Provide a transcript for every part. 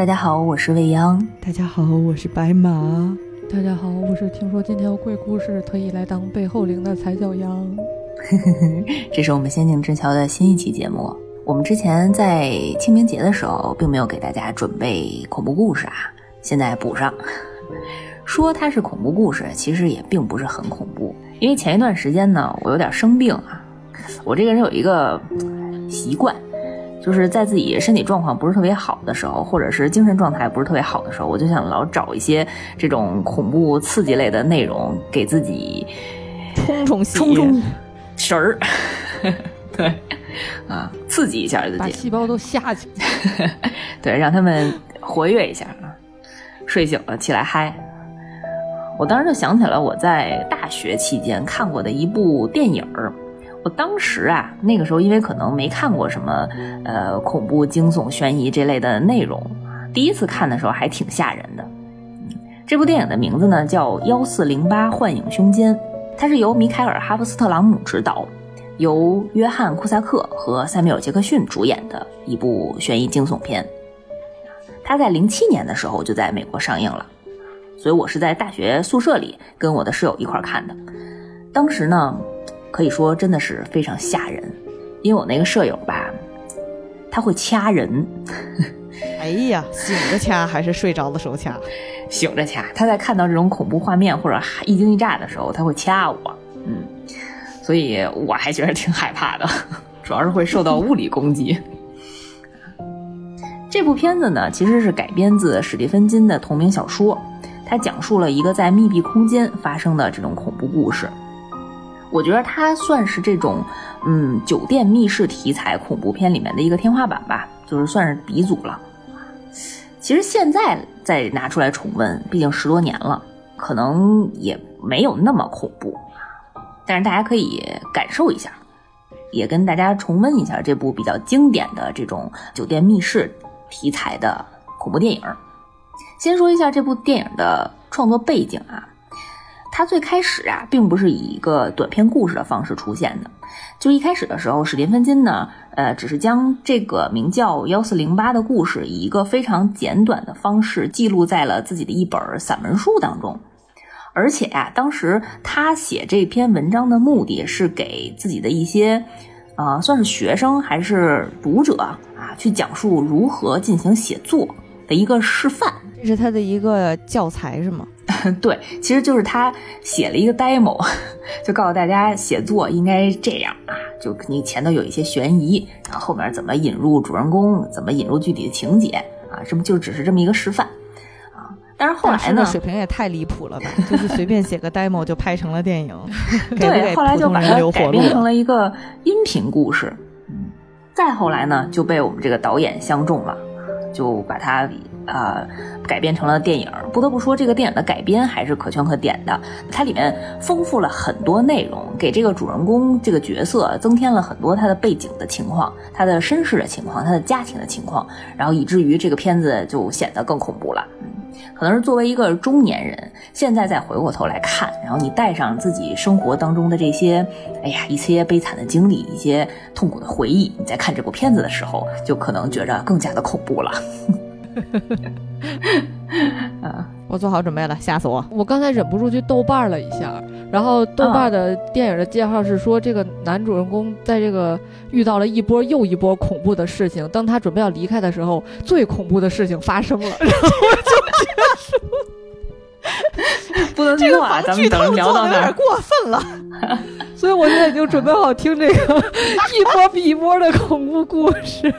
大家好，我是未央。大家好，我是白马。大家好，我是听说今天有鬼故事，特意来当背后灵的踩脚羊。这是我们仙境之桥的新一期节目。我们之前在清明节的时候，并没有给大家准备恐怖故事啊，现在补上。说它是恐怖故事，其实也并不是很恐怖，因为前一段时间呢，我有点生病啊。我这个人有一个习惯。就是在自己身体状况不是特别好的时候，或者是精神状态不是特别好的时候，我就想老找一些这种恐怖刺激类的内容，给自己冲冲冲冲神儿。对，啊，刺激一下自己，把细胞都吓去。对，让他们活跃一下啊，睡醒了起来嗨。我当时就想起了我在大学期间看过的一部电影儿。我当时啊，那个时候因为可能没看过什么，呃，恐怖、惊悚、悬疑这类的内容，第一次看的时候还挺吓人的。这部电影的名字呢叫《幺四零八幻影凶间》，它是由米凯尔·哈弗斯特朗姆执导，由约翰·库萨克和塞缪尔·杰克逊主演的一部悬疑惊悚片。它在零七年的时候就在美国上映了，所以我是在大学宿舍里跟我的室友一块看的。当时呢。可以说真的是非常吓人，因为我那个舍友吧，他会掐人。哎呀，醒着掐还是睡着的时候掐？醒着掐。他在看到这种恐怖画面或者一惊一乍的时候，他会掐我。嗯，所以我还觉得挺害怕的，主要是会受到物理攻击。这部片子呢，其实是改编自史蒂芬金的同名小说，它讲述了一个在密闭空间发生的这种恐怖故事。我觉得它算是这种，嗯，酒店密室题材恐怖片里面的一个天花板吧，就是算是鼻祖了。其实现在再拿出来重温，毕竟十多年了，可能也没有那么恐怖，但是大家可以感受一下，也跟大家重温一下这部比较经典的这种酒店密室题材的恐怖电影。先说一下这部电影的创作背景啊。它最开始啊，并不是以一个短篇故事的方式出现的。就一开始的时候，史蒂芬金呢，呃，只是将这个名叫《幺四零八》的故事，以一个非常简短的方式记录在了自己的一本散文书当中。而且呀，当时他写这篇文章的目的是给自己的一些，啊，算是学生还是读者啊，去讲述如何进行写作的一个示范。这是他的一个教材是吗？对，其实就是他写了一个 demo，就告诉大家写作应该这样啊，就你前头有一些悬疑，然后后面怎么引入主人公，怎么引入具体的情节啊，这么就只是这么一个示范啊？但是后来呢，水平也太离谱了吧？就是随便写个 demo 就拍成了电影，对，后来就把它改编成了一个音频故事。嗯，再后来呢，就被我们这个导演相中了，就把它。啊，改编成了电影。不得不说，这个电影的改编还是可圈可点的。它里面丰富了很多内容，给这个主人公这个角色增添了很多他的背景的情况、他的身世的情况、他的家庭的情况，然后以至于这个片子就显得更恐怖了。嗯，可能是作为一个中年人，现在再回过头来看，然后你带上自己生活当中的这些，哎呀，一些悲惨的经历、一些痛苦的回忆，你在看这部片子的时候，就可能觉着更加的恐怖了。啊！我做好准备了，吓死我！我刚才忍不住去豆瓣了一下，然后豆瓣的电影的介绍是说，这个男主人公在这个遇到了一波又一波恐怖的事情，当他准备要离开的时候，最恐怖的事情发生了，然后就结束。不能听话，咱们等着聊到那儿过分了，所以我现在已经准备好听这个一波比一波的恐怖故事。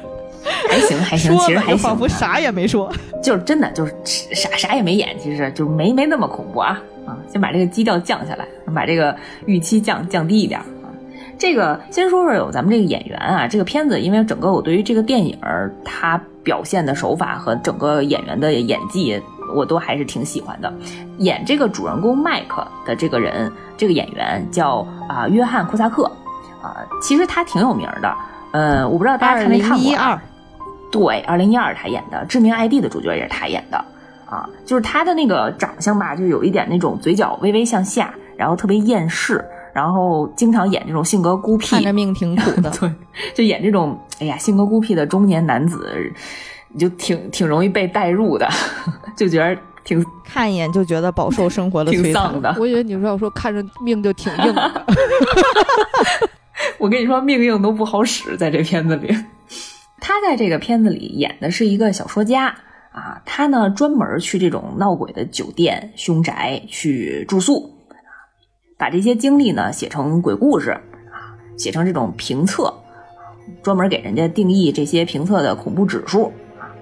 还 行还行，其实还行，仿佛啥也没说，就是真的就是啥啥也没演，其实就没没那么恐怖啊啊！先把这个基调降下来，把这个预期降降低一点啊。这个先说说有咱们这个演员啊，这个片子因为整个我对于这个电影它表现的手法和整个演员的演技，我都还是挺喜欢的。演这个主人公麦克的这个人，这个演员叫啊约翰库萨克啊，其实他挺有名的，呃，我不知道大家看没看过。对，二零一二他演的《致命 ID》的主角也是他演的，啊，就是他的那个长相吧，就有一点那种嘴角微微向下，然后特别厌世，然后经常演这种性格孤僻，看着命挺苦的，对，就演这种哎呀性格孤僻的中年男子，你就挺挺容易被带入的，就觉得挺看一眼就觉得饱受生活的摧残。挺丧的。我以为你说要说看着命就挺硬的，我跟你说，命硬都不好使，在这片子里。他在这个片子里演的是一个小说家啊，他呢专门去这种闹鬼的酒店、凶宅去住宿，把这些经历呢写成鬼故事啊，写成这种评测，专门给人家定义这些评测的恐怖指数。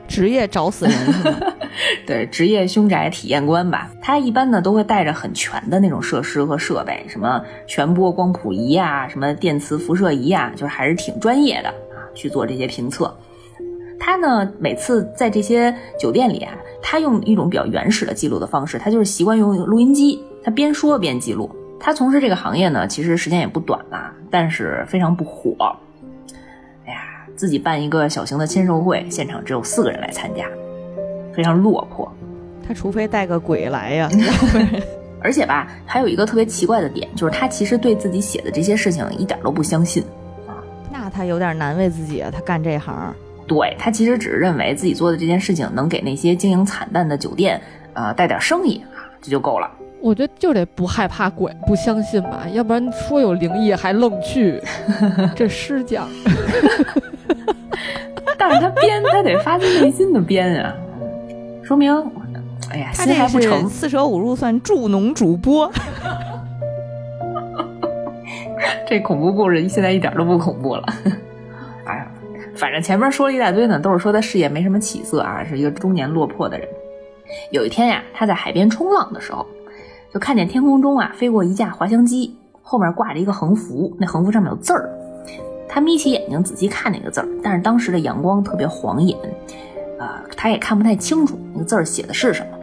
职业找死人是吗？对，职业凶宅体验官吧，他一般呢都会带着很全的那种设施和设备，什么全波光谱仪啊，什么电磁辐射仪啊，就是还是挺专业的啊，去做这些评测。他呢每次在这些酒店里啊，他用一种比较原始的记录的方式，他就是习惯用录音机，他边说边记录。他从事这个行业呢，其实时间也不短了，但是非常不火。哎呀，自己办一个小型的签售会，现场只有四个人来参加，非常落魄。他除非带个鬼来呀，而且吧，还有一个特别奇怪的点，就是他其实对自己写的这些事情一点都不相信。那他有点难为自己啊。他干这行，对他其实只是认为自己做的这件事情能给那些经营惨淡的酒店，呃，带点生意啊，这就够了。我觉得就得不害怕鬼，不相信吧，要不然说有灵异还愣去，这诗讲。但是他编，他得发自内心的编啊，说明，哎呀，心还不成。四舍五入算助农主播。这恐怖故事现在一点都不恐怖了。哎呀，反正前面说了一大堆呢，都是说他事业没什么起色啊，是一个中年落魄的人。有一天呀，他在海边冲浪的时候，就看见天空中啊飞过一架滑翔机，后面挂着一个横幅，那横幅上面有字儿。他眯起眼睛仔细看那个字儿，但是当时的阳光特别晃眼，啊、他也看不太清楚那个字儿写的是什么。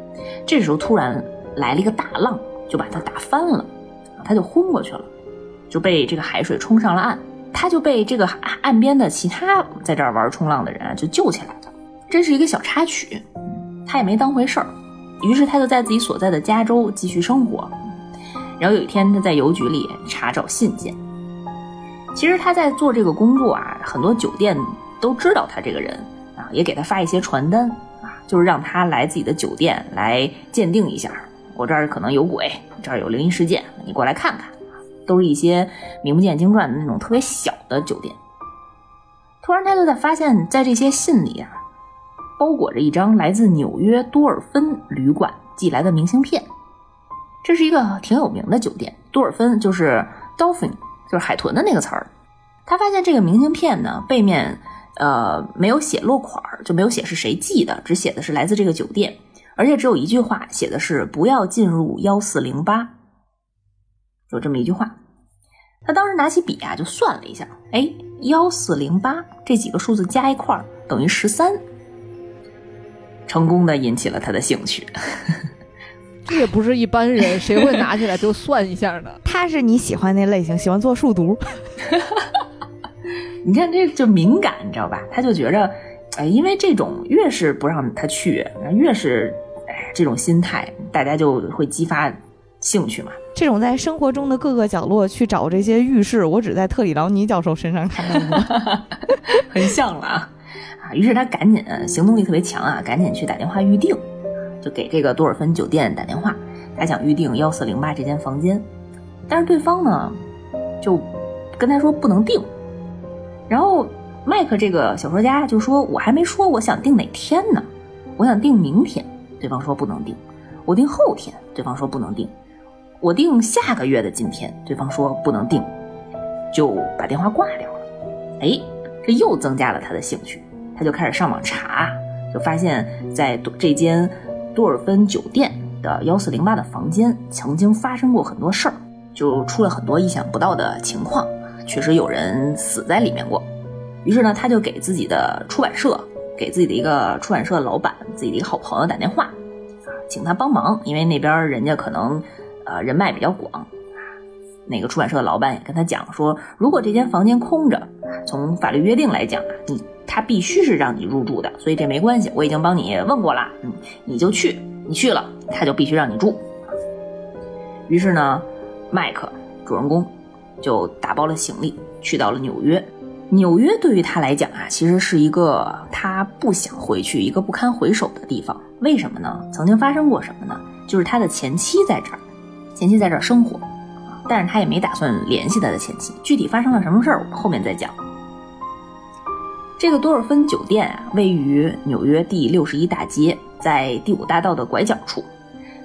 这时候突然来了一个大浪，就把他打翻了，他就昏过去了。就被这个海水冲上了岸，他就被这个岸边的其他在这儿玩冲浪的人就救起来了。这是一个小插曲，他也没当回事儿。于是他就在自己所在的加州继续生活。然后有一天他在邮局里查找信件，其实他在做这个工作啊，很多酒店都知道他这个人啊，也给他发一些传单啊，就是让他来自己的酒店来鉴定一下，我这儿可能有鬼，这儿有灵异事件，你过来看看。都是一些名不见经传的那种特别小的酒店。突然，他就在发现，在这些信里啊，包裹着一张来自纽约多尔芬旅馆寄来的明信片。这是一个挺有名的酒店，多尔芬就是 dolphin，就是海豚的那个词儿。他发现这个明信片呢，背面呃没有写落款儿，就没有写是谁寄的，只写的是来自这个酒店，而且只有一句话，写的是不要进入幺四零八。有这么一句话，他当时拿起笔啊，就算了一下，哎，幺四零八这几个数字加一块儿等于十三，成功的引起了他的兴趣。这也不是一般人，谁会拿起来就算一下呢？他是你喜欢那类型，喜欢做数独。你看这就敏感，你知道吧？他就觉着，哎，因为这种越是不让他去，越是哎这种心态，大家就会激发兴趣嘛。这种在生活中的各个角落去找这些浴室，我只在特里劳尼教授身上看到过。很像了啊！啊，于是他赶紧行动力特别强啊，赶紧去打电话预定，就给这个多尔芬酒店打电话，他想预定幺四零八这间房间，但是对方呢就跟他说不能定。然后麦克这个小说家就说：“我还没说我想定哪天呢，我想定明天。”对方说不能定。我定后天，对方说不能定。我定下个月的今天，对方说不能定，就把电话挂掉了。哎，这又增加了他的兴趣，他就开始上网查，就发现，在这间多尔芬酒店的幺四零八的房间曾经发生过很多事儿，就出了很多意想不到的情况，确实有人死在里面过。于是呢，他就给自己的出版社，给自己的一个出版社老板，自己的一个好朋友打电话，啊，请他帮忙，因为那边人家可能。呃，人脉比较广啊，那个出版社的老板也跟他讲说，如果这间房间空着，从法律约定来讲啊，你他必须是让你入住的，所以这没关系，我已经帮你问过了，嗯，你就去，你去了，他就必须让你住。于是呢，麦克主人公就打包了行李，去到了纽约，纽约对于他来讲啊，其实是一个他不想回去、一个不堪回首的地方。为什么呢？曾经发生过什么呢？就是他的前妻在这儿，前妻在这儿生活，但是他也没打算联系他的前妻。具体发生了什么事儿，我们后面再讲。这个多尔芬酒店啊，位于纽约第六十一大街，在第五大道的拐角处。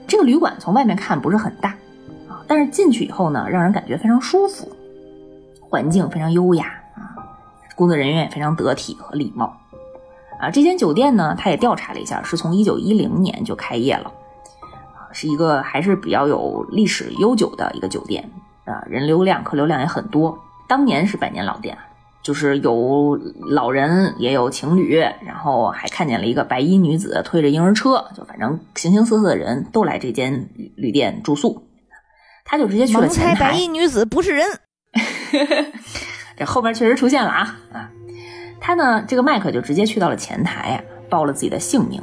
这个旅馆从外面看不是很大啊，但是进去以后呢，让人感觉非常舒服，环境非常优雅啊，工作人员也非常得体和礼貌啊。这间酒店呢，他也调查了一下，是从一九一零年就开业了，是一个还是比较有历史悠久的一个酒店啊，人流量、客流量也很多，当年是百年老店。就是有老人，也有情侣，然后还看见了一个白衣女子推着婴儿车，就反正形形色色的人都来这间旅店住宿。他就直接去了前台。白衣女子不是人。这后边确实出现了啊啊！他呢，这个麦克就直接去到了前台啊，报了自己的姓名。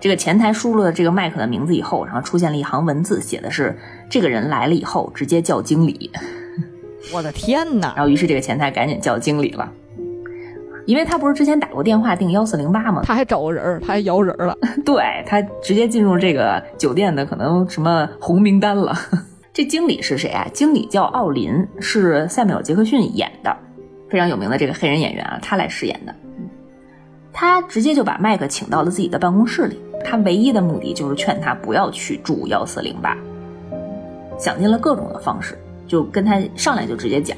这个前台输入了这个麦克的名字以后，然后出现了一行文字，写的是：这个人来了以后，直接叫经理。我的天哪！然后，于是这个前台赶紧叫经理了，因为他不是之前打过电话订幺四零八吗？他还找个人，他还摇人了。对他直接进入这个酒店的可能什么红名单了。这经理是谁啊？经理叫奥林，是塞缪尔·杰克逊演的，非常有名的这个黑人演员啊，他来饰演的。他直接就把麦克请到了自己的办公室里，他唯一的目的就是劝他不要去住幺四零八，想尽了各种的方式。就跟他上来就直接讲，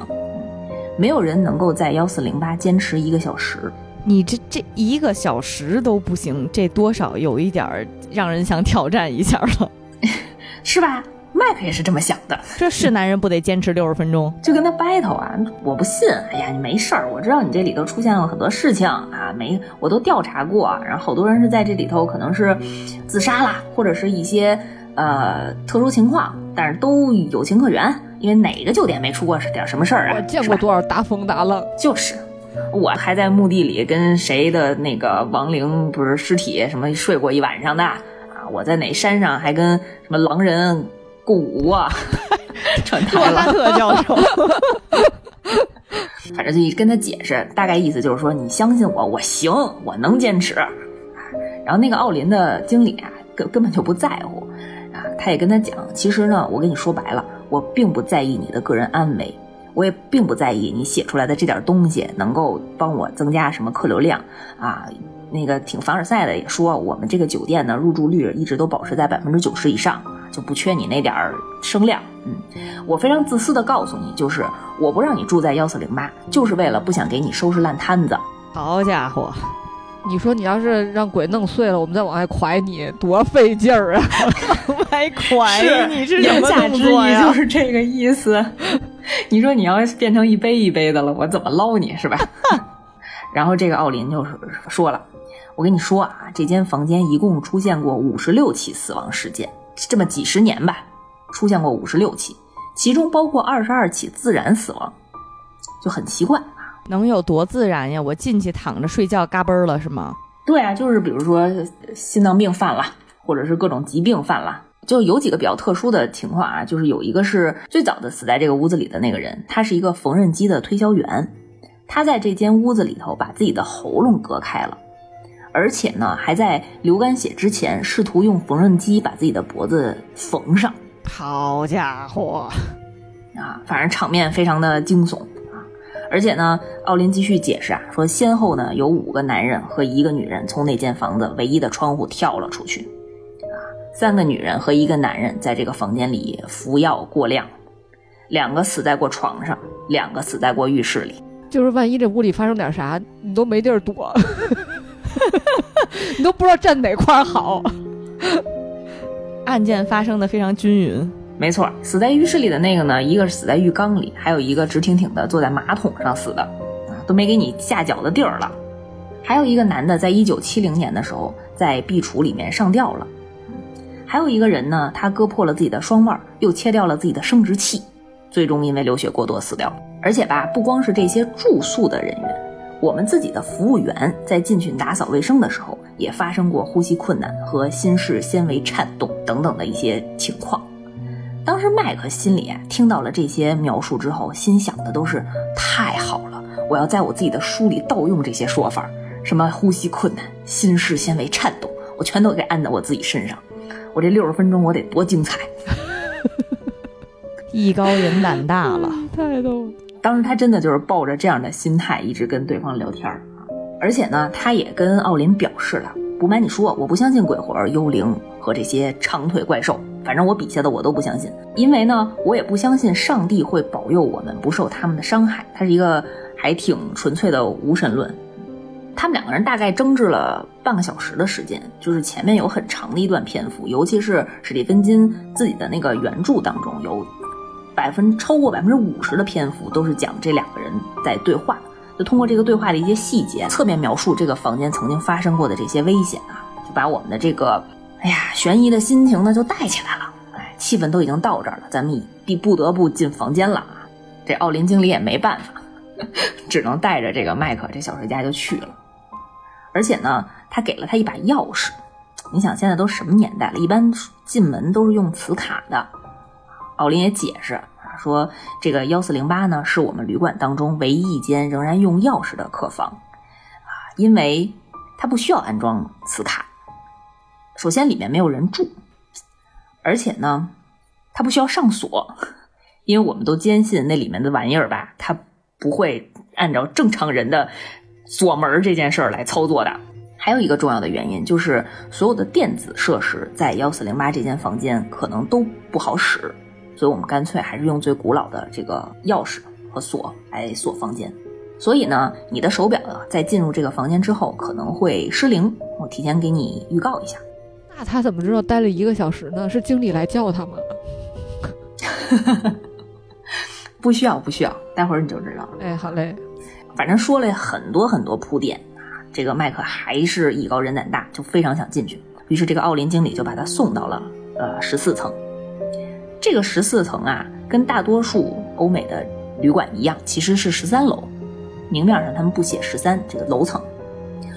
没有人能够在幺四零八坚持一个小时。你这这一个小时都不行，这多少有一点儿让人想挑战一下了，是吧？麦克也是这么想的。这是男人不得坚持六十分钟？就跟他 battle 啊！我不信。哎呀，你没事儿，我知道你这里头出现了很多事情啊，没我都调查过，然后好多人是在这里头可能是自杀啦，或者是一些呃特殊情况，但是都有情可原。因为哪个酒店没出过点什么事儿啊？我见过多少大风大浪。就是，我还在墓地里跟谁的那个亡灵不是尸体什么睡过一晚上的啊？我在哪山上还跟什么狼人共舞啊？传太了。特教授。反正就跟他解释，大概意思就是说，你相信我，我行，我能坚持。然后那个奥林的经理啊，根根本就不在乎啊，他也跟他讲，其实呢，我跟你说白了。我并不在意你的个人安危，我也并不在意你写出来的这点东西能够帮我增加什么客流量啊。那个挺凡尔赛的也说，我们这个酒店呢入住率一直都保持在百分之九十以上，就不缺你那点儿声量。嗯，我非常自私的告诉你，就是我不让你住在幺四零八，就是为了不想给你收拾烂摊子。好家伙！你说你要是让鬼弄碎了，我们再往外拐你，多费劲儿啊！往外蒯你是什么动作呀？就是这个意思。你说你要变成一杯一杯的了，我怎么捞你是吧？然后这个奥林就是说了：“我跟你说啊，这间房间一共出现过五十六起死亡事件，这么几十年吧，出现过五十六起，其中包括二十二起自然死亡，就很奇怪啊。”能有多自然呀？我进去躺着睡觉，嘎嘣了是吗？对啊，就是比如说心脏病犯了，或者是各种疾病犯了，就有几个比较特殊的情况啊。就是有一个是最早的死在这个屋子里的那个人，他是一个缝纫机的推销员，他在这间屋子里头把自己的喉咙割开了，而且呢还在流干血之前试图用缝纫机把自己的脖子缝上。好家伙啊，反正场面非常的惊悚啊。而且呢，奥林继续解释啊，说先后呢有五个男人和一个女人从那间房子唯一的窗户跳了出去，啊，三个女人和一个男人在这个房间里服药过量，两个死在过床上，两个死在过浴室里。就是万一这屋里发生点啥，你都没地儿躲，你都不知道站哪块好。案件发生的非常均匀。没错，死在浴室里的那个呢，一个是死在浴缸里，还有一个直挺挺的坐在马桶上死的，啊，都没给你下脚的地儿了。还有一个男的，在一九七零年的时候在壁橱里面上吊了。还有一个人呢，他割破了自己的双腕，又切掉了自己的生殖器，最终因为流血过多死掉。而且吧，不光是这些住宿的人员，我们自己的服务员在进去打扫卫生的时候，也发生过呼吸困难和心室纤维颤动等等的一些情况。当时麦克心里啊听到了这些描述之后，心想的都是太好了，我要在我自己的书里盗用这些说法，什么呼吸困难、心室纤维颤动，我全都给按在我自己身上。我这六十分钟我得多精彩！艺高人胆大了，太逗了。当时他真的就是抱着这样的心态，一直跟对方聊天儿。而且呢，他也跟奥林表示了，不瞒你说，我不相信鬼魂、幽灵和这些长腿怪兽，反正我笔下的我都不相信，因为呢，我也不相信上帝会保佑我们不受他们的伤害。他是一个还挺纯粹的无神论。他们两个人大概争执了半个小时的时间，就是前面有很长的一段篇幅，尤其是史蒂芬金自己的那个原著当中有。百分超过百分之五十的篇幅都是讲这两个人在对话，就通过这个对话的一些细节，侧面描述这个房间曾经发生过的这些危险啊，就把我们的这个哎呀悬疑的心情呢就带起来了。哎，气氛都已经到这儿了，咱们必不得不进房间了啊！这奥林经理也没办法，只能带着这个麦克这小说家就去了。而且呢，他给了他一把钥匙。你想现在都什么年代了？一般进门都是用磁卡的。奥林也解释啊，说这个幺四零八呢是我们旅馆当中唯一一间仍然用钥匙的客房，啊，因为它不需要安装磁卡。首先里面没有人住，而且呢，它不需要上锁，因为我们都坚信那里面的玩意儿吧，它不会按照正常人的锁门这件事儿来操作的。还有一个重要的原因就是，所有的电子设施在幺四零八这间房间可能都不好使。所以我们干脆还是用最古老的这个钥匙和锁来锁房间。所以呢，你的手表在进入这个房间之后可能会失灵，我提前给你预告一下。那他怎么知道待了一个小时呢？是经理来叫他吗？不需要，不需要，待会儿你就知道了。哎，好嘞。反正说了很多很多铺垫啊，这个麦克还是艺高人胆大，就非常想进去。于是这个奥林经理就把他送到了呃十四层。这个十四层啊，跟大多数欧美的旅馆一样，其实是十三楼。明面上他们不写十三这个楼层。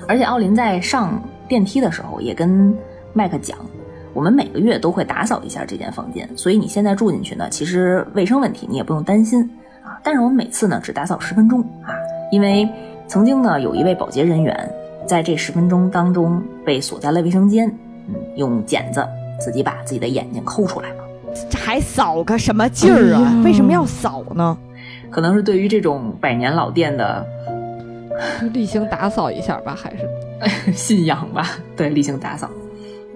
而且奥林在上电梯的时候也跟麦克讲，我们每个月都会打扫一下这间房间，所以你现在住进去呢，其实卫生问题你也不用担心啊。但是我们每次呢只打扫十分钟啊，因为曾经呢有一位保洁人员在这十分钟当中被锁在了卫生间，嗯，用剪子自己把自己的眼睛抠出来了。这还扫个什么劲儿啊？为什么要扫呢？可能是对于这种百年老店的 例行打扫一下吧，还是 信仰吧？对，例行打扫。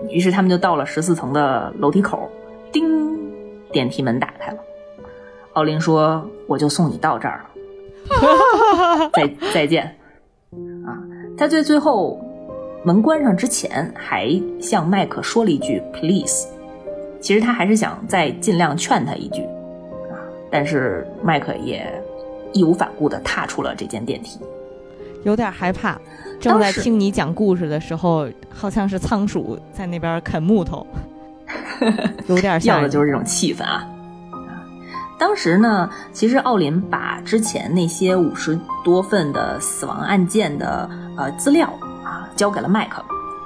于是他们就到了十四层的楼梯口，叮，电梯门打开了。奥林说：“我就送你到这儿了，再再见。”啊，他在最后门关上之前，还向麦克说了一句 “please”。其实他还是想再尽量劝他一句，啊，但是麦克也义无反顾地踏出了这间电梯，有点害怕。正在听你讲故事的时候，好像是仓鼠在那边啃木头，有点要的就是这种气氛啊。当时呢，其实奥林把之前那些五十多份的死亡案件的呃资料啊交给了麦克。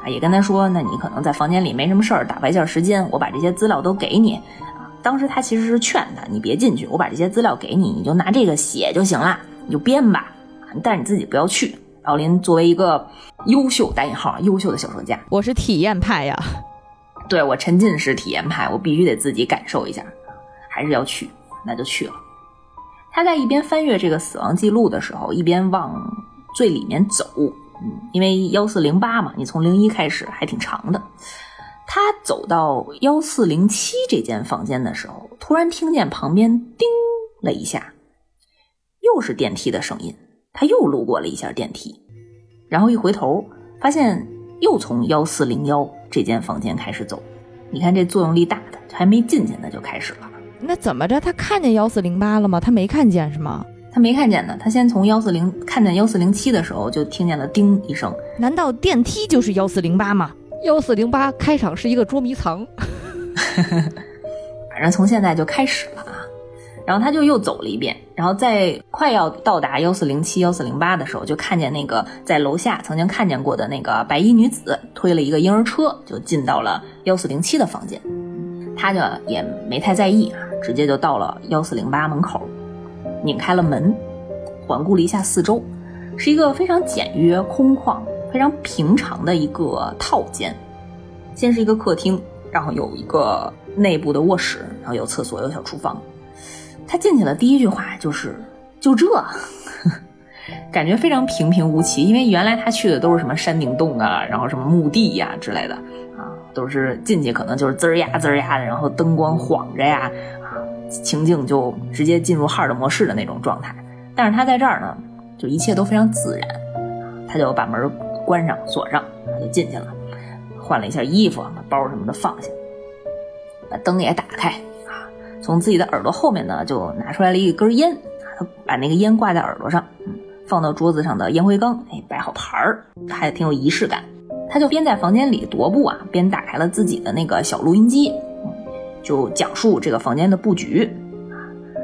也跟他说，那你可能在房间里没什么事儿，打发一下时间，我把这些资料都给你。啊，当时他其实是劝他，你别进去，我把这些资料给你，你就拿这个写就行了，你就编吧，但是你自己不要去。奥林作为一个优秀（打引号）优秀的小说家，我是体验派呀，对我沉浸式体验派，我必须得自己感受一下，还是要去，那就去了。他在一边翻阅这个死亡记录的时候，一边往最里面走。嗯，因为幺四零八嘛，你从零一开始还挺长的。他走到幺四零七这间房间的时候，突然听见旁边叮了一下，又是电梯的声音。他又路过了一下电梯，然后一回头，发现又从幺四零幺这间房间开始走。你看这作用力大的，还没进去呢就开始了。那怎么着？他看见幺四零八了吗？他没看见是吗？他没看见呢，他先从幺四零看见幺四零七的时候，就听见了叮一声。难道电梯就是幺四零八吗？幺四零八开场是一个捉迷藏，反正从现在就开始了啊。然后他就又走了一遍，然后在快要到达幺四零七、幺四零八的时候，就看见那个在楼下曾经看见过的那个白衣女子推了一个婴儿车，就进到了幺四零七的房间。他就也没太在意啊，直接就到了幺四零八门口。拧开了门，环顾了一下四周，是一个非常简约、空旷、非常平常的一个套间。先是一个客厅，然后有一个内部的卧室，然后有厕所，有小厨房。他进去了，第一句话就是“就这”，感觉非常平平无奇。因为原来他去的都是什么山顶洞啊，然后什么墓地呀之类的啊，都是进去可能就是滋儿呀滋儿呀的，然后灯光晃着呀，情境就直接进入 hard 模式的那种状态。但是他在这儿呢，就一切都非常自然，他就把门关上锁上，就进去了，换了一下衣服，把包什么的放下，把灯也打开啊。从自己的耳朵后面呢，就拿出来了一根烟，他把那个烟挂在耳朵上，放到桌子上的烟灰缸，哎，摆好盘儿，还挺有仪式感。他就边在房间里踱步啊，边打开了自己的那个小录音机，就讲述这个房间的布局，啊，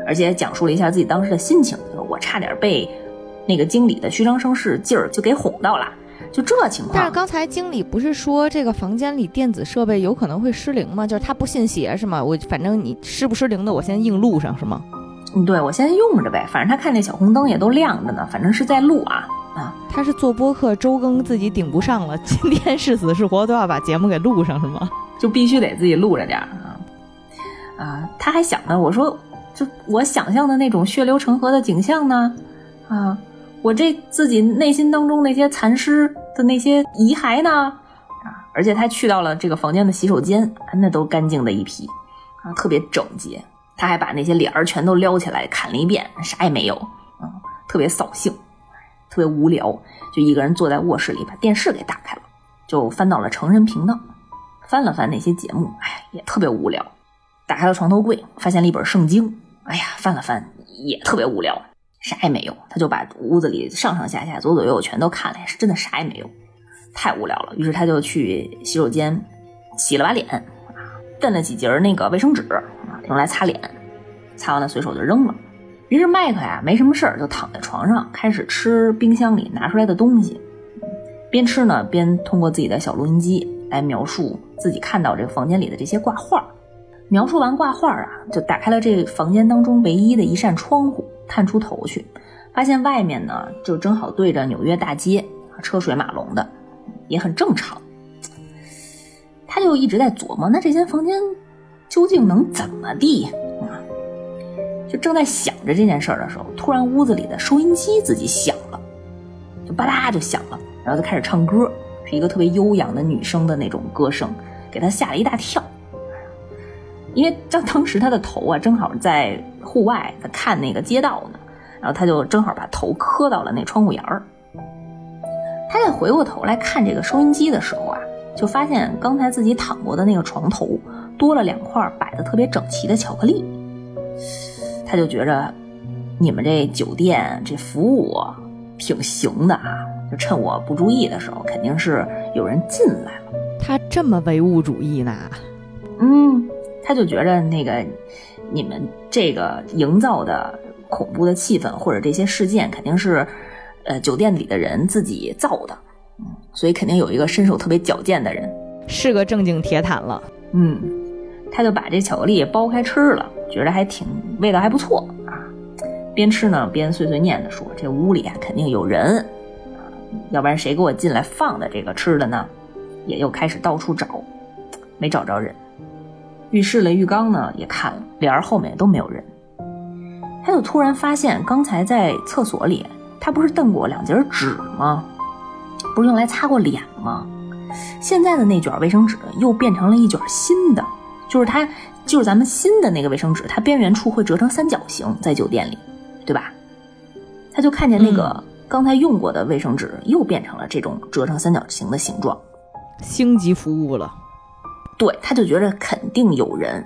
而且讲述了一下自己当时的心情，就是我差点被那个经理的虚张声势劲儿就给哄到了。就这情况，但是刚才经理不是说这个房间里电子设备有可能会失灵吗？就是他不信邪是吗？我反正你失不失灵的，我先硬录上是吗？嗯，对，我先用着呗。反正他看那小红灯也都亮着呢，反正是在录啊啊。他是做播客周更自己顶不上了，今天是死是活都要把节目给录上是吗？就必须得自己录着点啊啊！他还想呢，我说就我想象的那种血流成河的景象呢啊。我这自己内心当中那些残尸的那些遗骸呢？啊，而且他去到了这个房间的洗手间，那都干净的一批，啊，特别整洁。他还把那些帘儿全都撩起来砍了一遍，啥也没有，啊，特别扫兴，特别无聊，就一个人坐在卧室里，把电视给打开了，就翻到了成人频道，翻了翻那些节目，哎，也特别无聊。打开了床头柜，发现了一本圣经，哎呀，翻了翻也特别无聊。啥也没有，他就把屋子里上上下下、左左右右全都看了，是真的啥也没有，太无聊了。于是他就去洗手间洗了把脸，啊，蹬了几节那个卫生纸啊，用来擦脸，擦完了随手就扔了。于是麦克呀没什么事儿，就躺在床上开始吃冰箱里拿出来的东西，边吃呢边通过自己的小录音机来描述自己看到这个房间里的这些挂画。描述完挂画啊，就打开了这房间当中唯一的一扇窗户。探出头去，发现外面呢就正好对着纽约大街，车水马龙的，也很正常。他就一直在琢磨，那这间房间究竟能怎么地啊？就正在想着这件事的时候，突然屋子里的收音机自己响了，就吧嗒就响了，然后就开始唱歌，是一个特别悠扬的女生的那种歌声，给他吓了一大跳。因为当当时他的头啊正好在户外在看那个街道呢，然后他就正好把头磕到了那窗户沿儿。他再回过头来看这个收音机的时候啊，就发现刚才自己躺过的那个床头多了两块摆的特别整齐的巧克力。他就觉着你们这酒店这服务挺行的啊，就趁我不注意的时候，肯定是有人进来了。他这么唯物主义呢？嗯。他就觉着那个你们这个营造的恐怖的气氛，或者这些事件，肯定是呃酒店里的人自己造的，嗯，所以肯定有一个身手特别矫健的人，是个正经铁坦了，嗯，他就把这巧克力剥开吃了，觉得还挺味道还不错啊，边吃呢边碎碎念的说：“这屋里啊肯定有人啊，要不然谁给我进来放的这个吃的呢？”也又开始到处找，没找着人。浴室的浴缸呢也看了，帘儿后面都没有人。他就突然发现，刚才在厕所里，他不是瞪过两截纸吗？不是用来擦过脸吗？现在的那卷卫生纸又变成了一卷新的，就是它，就是咱们新的那个卫生纸，它边缘处会折成三角形，在酒店里，对吧？他就看见那个刚才用过的卫生纸又变成了这种折成三角形的形状，星级服务了。对，他就觉得肯定有人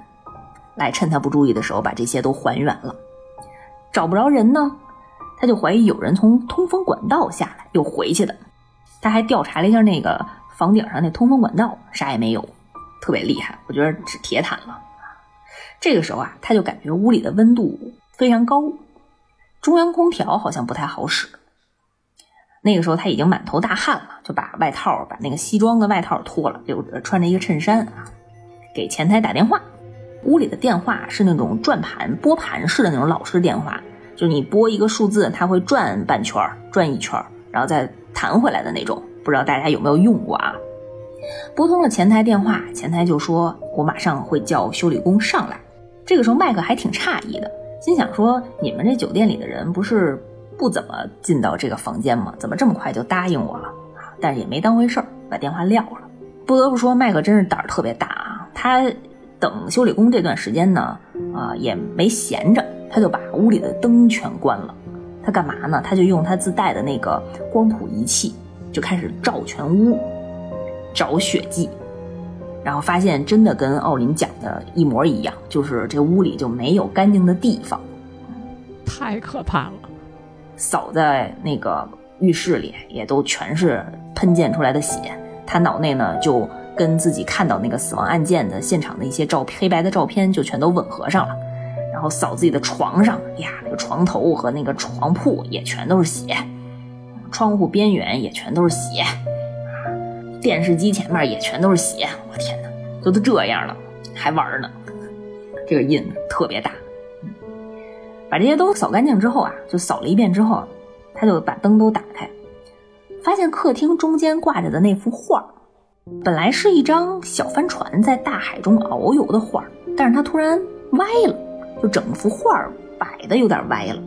来趁他不注意的时候把这些都还原了。找不着人呢，他就怀疑有人从通风管道下来又回去的。他还调查了一下那个房顶上那通风管道，啥也没有，特别厉害。我觉得是铁坦了。这个时候啊，他就感觉屋里的温度非常高，中央空调好像不太好使。那个时候他已经满头大汗了，就把外套、把那个西装的外套脱了，就穿着一个衬衫啊，给前台打电话。屋里的电话是那种转盘拨盘式的那种老式电话，就就你拨一个数字，它会转半圈转一圈然后再弹回来的那种。不知道大家有没有用过啊？拨通了前台电话，前台就说：“我马上会叫修理工上来。”这个时候麦克还挺诧异的，心想说：“你们这酒店里的人不是不怎么进到这个房间吗？怎么这么快就答应我了？”啊，但是也没当回事儿，把电话撂了。不得不说，麦克真是胆儿特别大啊！他等修理工这段时间呢，啊，也没闲着，他就把屋里的灯全关了。他干嘛呢？他就用他自带的那个光谱仪器，就开始照全屋。找血迹，然后发现真的跟奥林讲的一模一样，就是这屋里就没有干净的地方，太可怕了。扫在那个浴室里，也都全是喷溅出来的血。他脑内呢，就跟自己看到那个死亡案件的现场的一些照黑白的照片，就全都吻合上了。然后扫自己的床上，呀，那个床头和那个床铺也全都是血，窗户边缘也全都是血。电视机前面也全都是血，我天哪，都都这样了还玩呢，这个印特别大。把这些都扫干净之后啊，就扫了一遍之后，他就把灯都打开，发现客厅中间挂着的那幅画，本来是一张小帆船在大海中遨游的画，但是它突然歪了，就整幅画摆的有点歪了。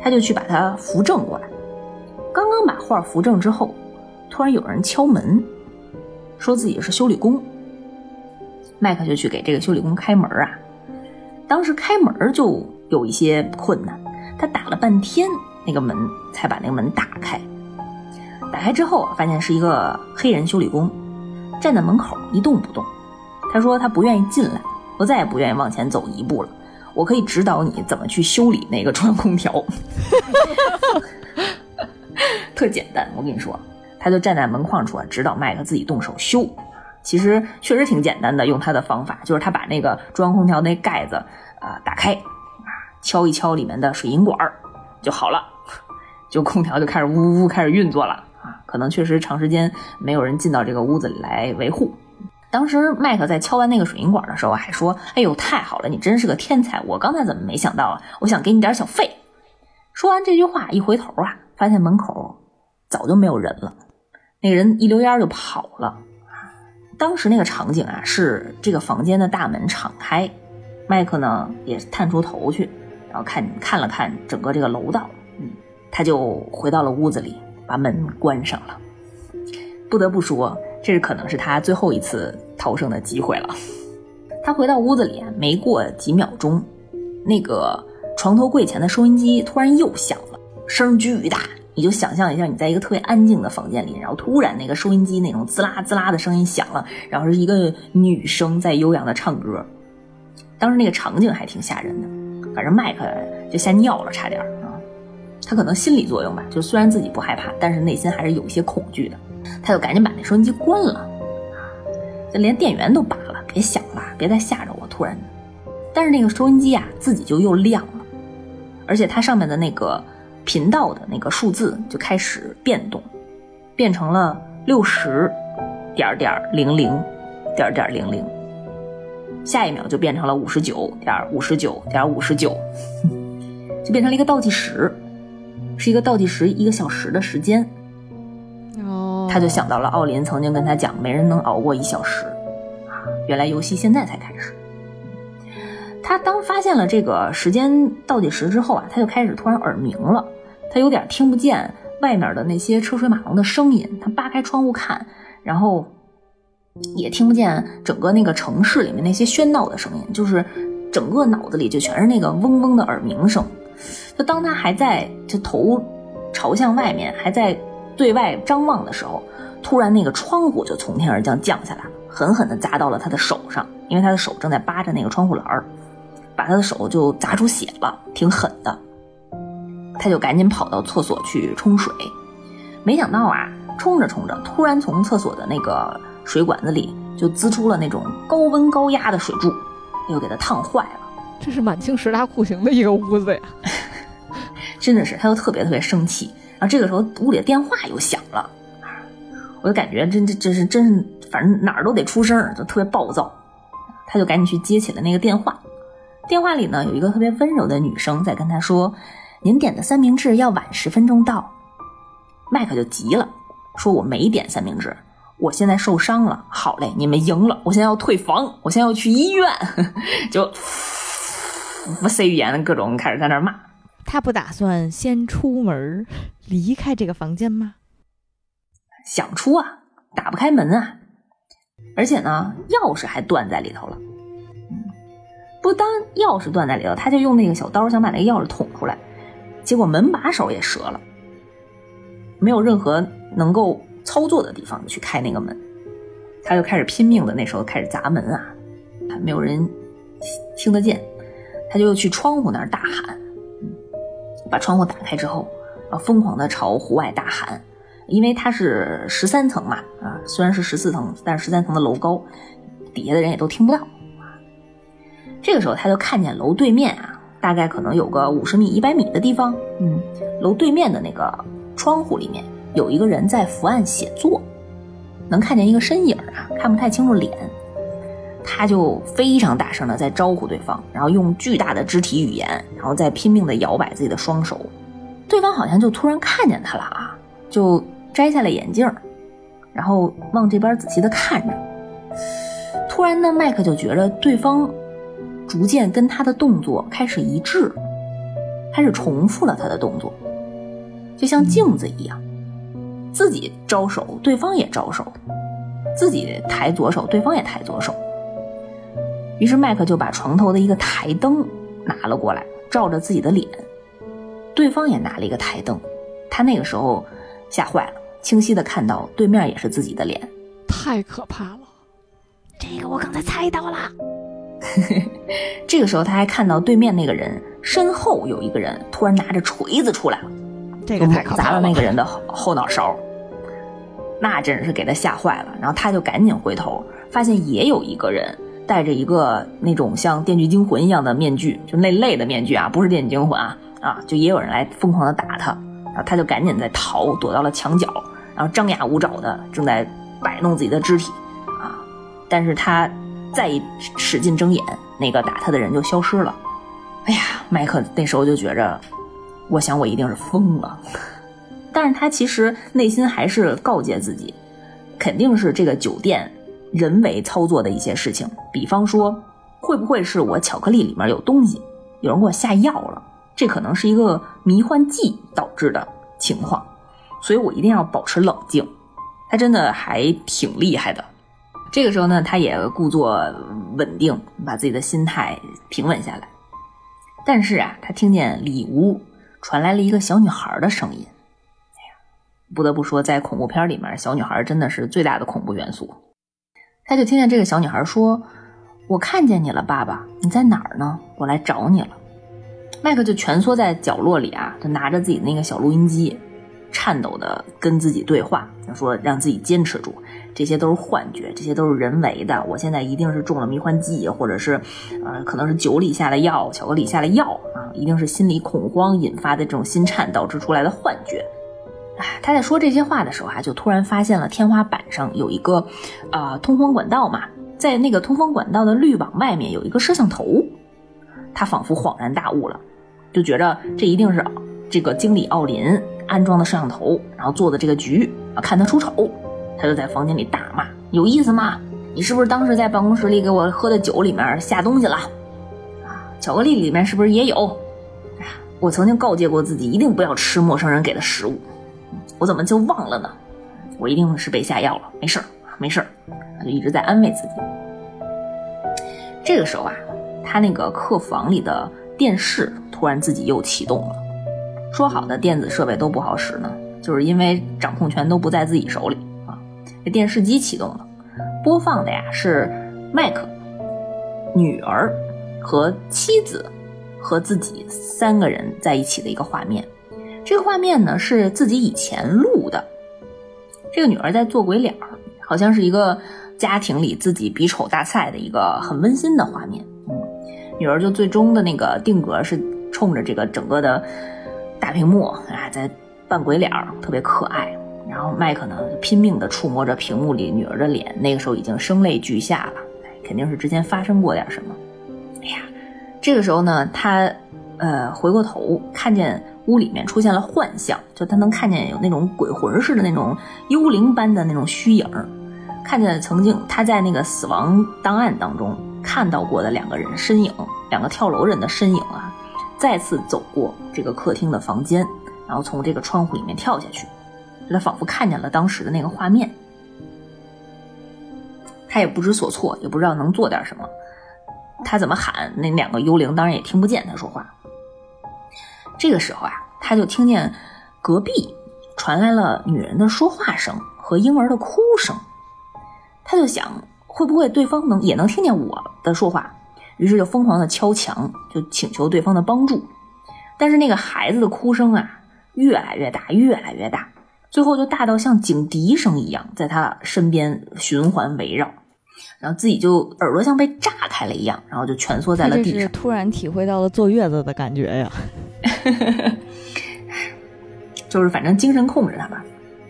他就去把它扶正过来，刚刚把画扶正之后。突然有人敲门，说自己是修理工。麦克就去给这个修理工开门啊。当时开门就有一些困难，他打了半天，那个门才把那个门打开。打开之后，发现是一个黑人修理工，站在门口一动不动。他说他不愿意进来，我再也不愿意往前走一步了。我可以指导你怎么去修理那个中央空调，特简单。我跟你说。他就站在门框处啊，指导麦克自己动手修。其实确实挺简单的，用他的方法，就是他把那个中央空调那盖子啊打开，敲一敲里面的水银管儿就好了，就空调就开始呜呜呜开始运作了啊。可能确实长时间没有人进到这个屋子里来维护。当时麦克在敲完那个水银管的时候还说：“哎呦，太好了，你真是个天才！我刚才怎么没想到啊？我想给你点小费。”说完这句话，一回头啊，发现门口早就没有人了。那个人一溜烟就跑了。当时那个场景啊，是这个房间的大门敞开，麦克呢也探出头去，然后看看了看整个这个楼道，嗯，他就回到了屋子里，把门关上了。不得不说，这是可能是他最后一次逃生的机会了。他回到屋子里，没过几秒钟，那个床头柜前的收音机突然又响了，声巨大。你就想象一下，你在一个特别安静的房间里，然后突然那个收音机那种滋啦滋啦的声音响了，然后是一个女生在悠扬的唱歌。当时那个场景还挺吓人的，反正麦克就吓尿了，差点啊。他可能心理作用吧，就虽然自己不害怕，但是内心还是有一些恐惧的。他就赶紧把那收音机关了，啊，就连电源都拔了，别响了，别再吓着我。突然，但是那个收音机啊，自己就又亮了，而且它上面的那个。频道的那个数字就开始变动，变成了六十点点零零点点零零，下一秒就变成了五十九点五十九点五十九，就变成了一个倒计时，是一个倒计时一个小时的时间。哦，他就想到了奥林曾经跟他讲，没人能熬过一小时啊，原来游戏现在才开始。他当发现了这个时间倒计时之后啊，他就开始突然耳鸣了，他有点听不见外面的那些车水马龙的声音。他扒开窗户看，然后也听不见整个那个城市里面那些喧闹的声音，就是整个脑子里就全是那个嗡嗡的耳鸣声。就当他还在就头朝向外面，还在对外张望的时候，突然那个窗户就从天而降降下来，狠狠地砸到了他的手上，因为他的手正在扒着那个窗户栏儿。把他的手就砸出血了，挺狠的。他就赶紧跑到厕所去冲水，没想到啊，冲着冲着，突然从厕所的那个水管子里就滋出了那种高温高压的水柱，又给它烫坏了。这是满清十大酷刑的一个屋子呀！真的是，他就特别特别生气。然后这个时候屋里的电话又响了，我就感觉真这这是真是，反正哪儿都得出声，就特别暴躁。他就赶紧去接起了那个电话。电话里呢有一个特别温柔的女生在跟他说：“您点的三明治要晚十分钟到。”麦克就急了，说：“我没点三明治，我现在受伤了。”好嘞，你们赢了，我现在要退房，我现在要去医院，就不 C 语言的各种开始在那骂。他不打算先出门离开这个房间吗？想出啊，打不开门啊，而且呢，钥匙还断在里头了。不单钥匙断在里头，他就用那个小刀想把那个钥匙捅出来，结果门把手也折了，没有任何能够操作的地方去开那个门，他就开始拼命的那时候开始砸门啊，没有人听得见，他就去窗户那儿大喊，把窗户打开之后，啊，疯狂的朝户外大喊，因为他是十三层嘛，啊，虽然是十四层，但是十三层的楼高，底下的人也都听不到。这个时候，他就看见楼对面啊，大概可能有个五十米、一百米的地方，嗯，楼对面的那个窗户里面有一个人在伏案写作，能看见一个身影啊，看不太清楚脸。他就非常大声的在招呼对方，然后用巨大的肢体语言，然后再拼命的摇摆自己的双手。对方好像就突然看见他了啊，就摘下了眼镜，然后往这边仔细的看着。突然呢，麦克就觉着对方。逐渐跟他的动作开始一致，开始重复了他的动作，就像镜子一样，自己招手，对方也招手；自己抬左手，对方也抬左手。于是麦克就把床头的一个台灯拿了过来，照着自己的脸。对方也拿了一个台灯，他那个时候吓坏了，清晰的看到对面也是自己的脸，太可怕了。这个我刚才猜到了。这个时候，他还看到对面那个人身后有一个人突然拿着锤子出来了，这个太砸了那个人的后脑勺，那真是给他吓坏了。然后他就赶紧回头，发现也有一个人戴着一个那种像《电锯惊魂》一样的面具，就那类的面具啊，不是《电锯惊魂》啊啊，就也有人来疯狂的打他，然后他就赶紧在逃，躲到了墙角，然后张牙舞爪的正在摆弄自己的肢体啊，但是他。再一使劲睁眼，那个打他的人就消失了。哎呀，麦克那时候就觉着，我想我一定是疯了。但是他其实内心还是告诫自己，肯定是这个酒店人为操作的一些事情。比方说，会不会是我巧克力里面有东西，有人给我下药了？这可能是一个迷幻剂导致的情况，所以我一定要保持冷静。他真的还挺厉害的。这个时候呢，他也故作稳定，把自己的心态平稳下来。但是啊，他听见里屋传来了一个小女孩的声音。不得不说，在恐怖片里面，小女孩真的是最大的恐怖元素。他就听见这个小女孩说：“我看见你了，爸爸，你在哪儿呢？我来找你了。”麦克就蜷缩在角落里啊，就拿着自己那个小录音机，颤抖的跟自己对话，说：“让自己坚持住。”这些都是幻觉，这些都是人为的。我现在一定是中了迷幻剂，或者是，呃，可能是酒里下了药，巧克力下了药啊，一定是心理恐慌引发的这种心颤导致出来的幻觉。哎，他在说这些话的时候啊，就突然发现了天花板上有一个，呃，通风管道嘛，在那个通风管道的滤网外面有一个摄像头，他仿佛恍然大悟了，就觉着这一定是这个经理奥林安装的摄像头，然后做的这个局啊，看他出丑。他就在房间里大骂：“有意思吗？你是不是当时在办公室里给我喝的酒里面下东西了？啊，巧克力里面是不是也有？哎呀，我曾经告诫过自己，一定不要吃陌生人给的食物，我怎么就忘了呢？我一定是被下药了，没事儿，没事儿。”他就一直在安慰自己。这个时候啊，他那个客房里的电视突然自己又启动了。说好的电子设备都不好使呢，就是因为掌控权都不在自己手里。这电视机启动了，播放的呀是麦克、女儿和妻子和自己三个人在一起的一个画面。这个画面呢是自己以前录的。这个女儿在做鬼脸儿，好像是一个家庭里自己比丑大赛的一个很温馨的画面。嗯，女儿就最终的那个定格是冲着这个整个的大屏幕啊，在扮鬼脸儿，特别可爱。然后麦克呢，拼命地触摸着屏幕里女儿的脸，那个时候已经声泪俱下了，肯定是之前发生过点什么。哎呀，这个时候呢，他呃回过头看见屋里面出现了幻象，就他能看见有那种鬼魂似的那种幽灵般的那种虚影，看见曾经他在那个死亡档案当中看到过的两个人身影，两个跳楼人的身影啊，再次走过这个客厅的房间，然后从这个窗户里面跳下去，他仿佛看见了当时的那个画面。他也不知所措，也不知道能做点什么。他怎么喊，那两个幽灵当然也听不见他说话。这个时候啊，他就听见隔壁传来了女人的说话声和婴儿的哭声。他就想，会不会对方能也能听见我的说话？于是就疯狂的敲墙，就请求对方的帮助。但是那个孩子的哭声啊，越来越大，越来越大，最后就大到像警笛声一样，在他身边循环围绕。然后自己就耳朵像被炸开了一样，然后就蜷缩在了地上。突然体会到了坐月子的感觉呀，就是反正精神控制他吧。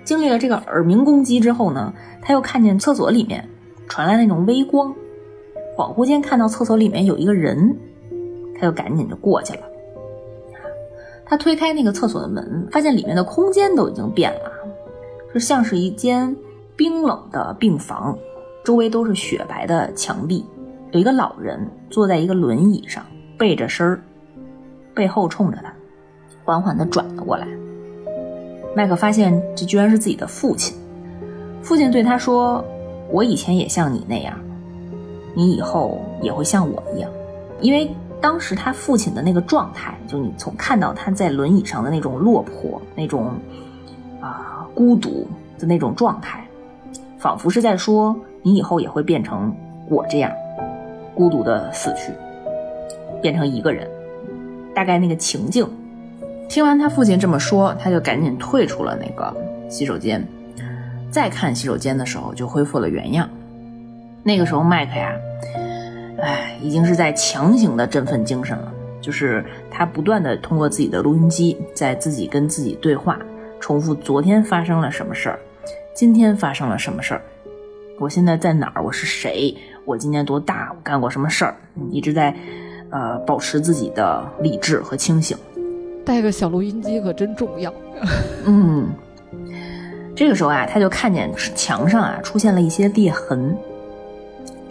经历了这个耳鸣攻击之后呢，他又看见厕所里面传来那种微光，恍惚间看到厕所里面有一个人，他就赶紧就过去了。他推开那个厕所的门，发现里面的空间都已经变了，就像是一间冰冷的病房。周围都是雪白的墙壁，有一个老人坐在一个轮椅上，背着身儿，背后冲着他，缓缓地转了过来。麦克发现这居然是自己的父亲，父亲对他说：“我以前也像你那样，你以后也会像我一样。”因为当时他父亲的那个状态，就你从看到他在轮椅上的那种落魄、那种啊孤独的那种状态，仿佛是在说。你以后也会变成我这样，孤独的死去，变成一个人。大概那个情境。听完他父亲这么说，他就赶紧退出了那个洗手间。再看洗手间的时候，就恢复了原样。那个时候，麦克呀，哎，已经是在强行的振奋精神了。就是他不断的通过自己的录音机，在自己跟自己对话，重复昨天发生了什么事儿，今天发生了什么事儿。我现在在哪儿？我是谁？我今年多大？我干过什么事儿？一直在，呃，保持自己的理智和清醒。带个小录音机可真重要。嗯，这个时候啊，他就看见墙上啊出现了一些裂痕。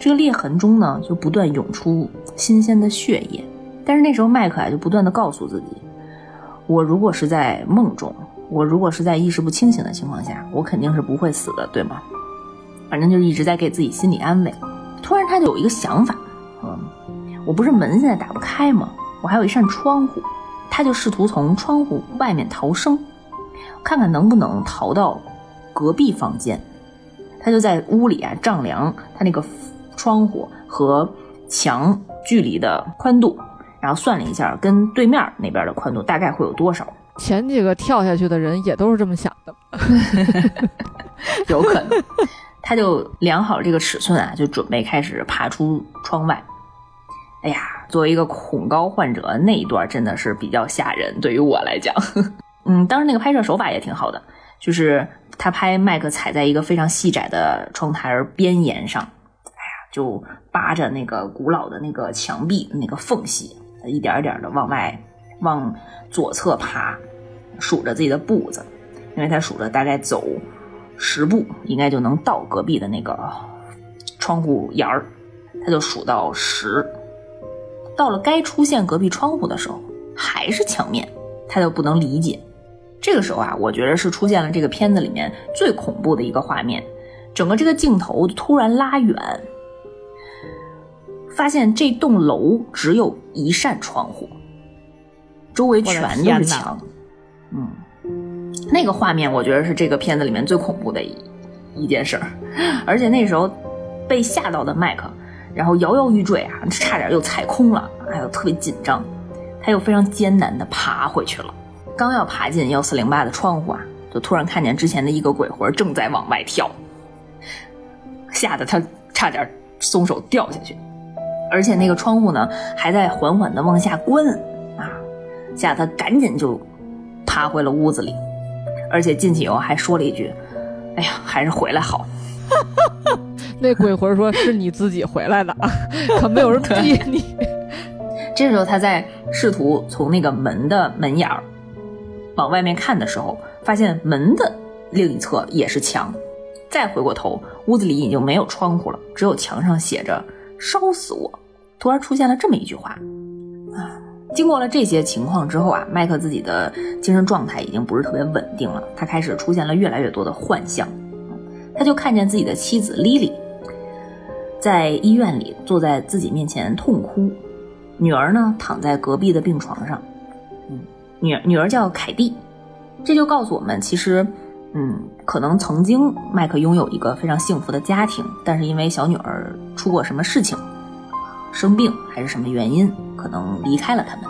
这个裂痕中呢，就不断涌出新鲜的血液。但是那时候麦克啊就不断的告诉自己：我如果是在梦中，我如果是在意识不清醒的情况下，我肯定是不会死的，对吗？反正就一直在给自己心理安慰。突然，他就有一个想法，嗯，我不是门现在打不开吗？我还有一扇窗户，他就试图从窗户外面逃生，看看能不能逃到隔壁房间。他就在屋里啊丈量他那个窗户和墙距离的宽度，然后算了一下，跟对面那边的宽度大概会有多少。前几个跳下去的人也都是这么想的，有可能。他就量好这个尺寸啊，就准备开始爬出窗外。哎呀，作为一个恐高患者，那一段真的是比较吓人，对于我来讲。嗯，当时那个拍摄手法也挺好的，就是他拍麦克踩在一个非常细窄的窗台边沿上，就扒着那个古老的那个墙壁那个缝隙，一点一点的往外往左侧爬，数着自己的步子，因为他数着大概走。十步应该就能到隔壁的那个窗户沿儿，他就数到十，到了该出现隔壁窗户的时候，还是墙面，他就不能理解。这个时候啊，我觉得是出现了这个片子里面最恐怖的一个画面，整个这个镜头突然拉远，发现这栋楼只有一扇窗户，周围全都是墙，嗯。那个画面，我觉得是这个片子里面最恐怖的一一件事儿，而且那时候被吓到的麦克，然后摇摇欲坠啊，差点又踩空了，还有特别紧张，他又非常艰难的爬回去了。刚要爬进幺四零八的窗户啊，就突然看见之前的一个鬼魂正在往外跳，吓得他差点松手掉下去，而且那个窗户呢还在缓缓的往下关啊，吓得他赶紧就爬回了屋子里。而且进去以后还说了一句：“哎呀，还是回来好。”那鬼魂说：“是你自己回来的，可没有人逼你。”这这时候他在试图从那个门的门眼儿往外面看的时候，发现门的另一侧也是墙。再回过头，屋子里已经没有窗户了，只有墙上写着“烧死我”。突然出现了这么一句话啊！经过了这些情况之后啊，麦克自己的精神状态已经不是特别稳定了，他开始出现了越来越多的幻象。他就看见自己的妻子莉莉在医院里坐在自己面前痛哭，女儿呢躺在隔壁的病床上。嗯，女女儿叫凯蒂，这就告诉我们，其实，嗯，可能曾经麦克拥有一个非常幸福的家庭，但是因为小女儿出过什么事情。生病还是什么原因，可能离开了他们。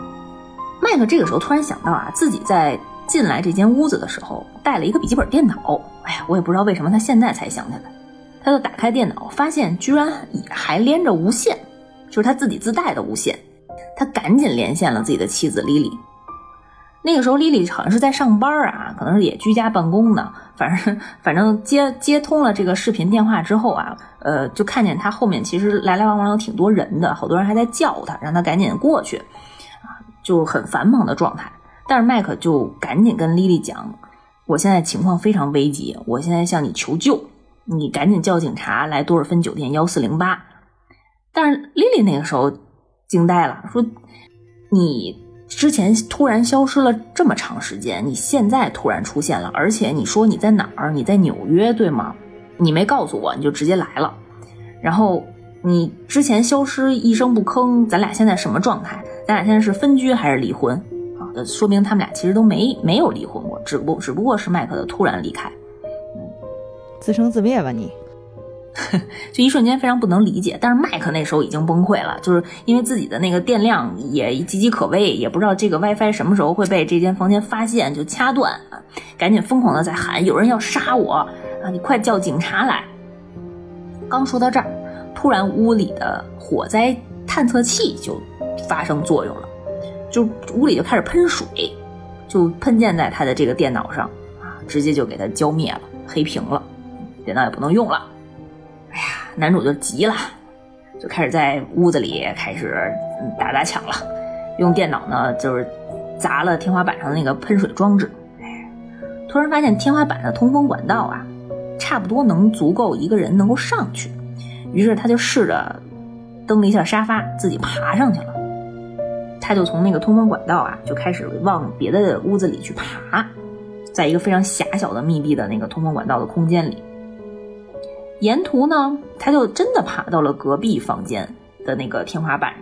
麦克这个时候突然想到啊，自己在进来这间屋子的时候带了一个笔记本电脑。哎呀，我也不知道为什么他现在才想起来。他就打开电脑，发现居然还连着无线，就是他自己自带的无线。他赶紧连线了自己的妻子莉莉。那个时候，莉莉好像是在上班啊，可能是也居家办公呢。反正反正接接通了这个视频电话之后啊，呃，就看见他后面其实来来往往有挺多人的，好多人还在叫他，让他赶紧过去，啊，就很繁忙的状态。但是麦克就赶紧跟莉莉讲：“我现在情况非常危急，我现在向你求救，你赶紧叫警察来多尔芬酒店幺四零八。”但是丽丽那个时候惊呆了，说：“你。”之前突然消失了这么长时间，你现在突然出现了，而且你说你在哪儿？你在纽约对吗？你没告诉我，你就直接来了。然后你之前消失一声不吭，咱俩现在什么状态？咱俩现在是分居还是离婚？啊，说明他们俩其实都没没有离婚过，只不只不过是麦克的突然离开。嗯，自生自灭吧你。就一瞬间非常不能理解，但是麦克那时候已经崩溃了，就是因为自己的那个电量也岌岌可危，也不知道这个 WiFi 什么时候会被这间房间发现就掐断啊，赶紧疯狂的在喊有人要杀我啊，你快叫警察来！刚说到这儿，突然屋里的火灾探测器就发生作用了，就屋里就开始喷水，就喷溅在他的这个电脑上啊，直接就给他浇灭了，黑屏了，电脑也不能用了。哎呀，男主就急了，就开始在屋子里开始打砸抢了，用电脑呢就是砸了天花板上的那个喷水装置。突然发现天花板的通风管道啊，差不多能足够一个人能够上去，于是他就试着蹬了一下沙发，自己爬上去了。他就从那个通风管道啊，就开始往别的屋子里去爬，在一个非常狭小的密闭的那个通风管道的空间里。沿途呢，他就真的爬到了隔壁房间的那个天花板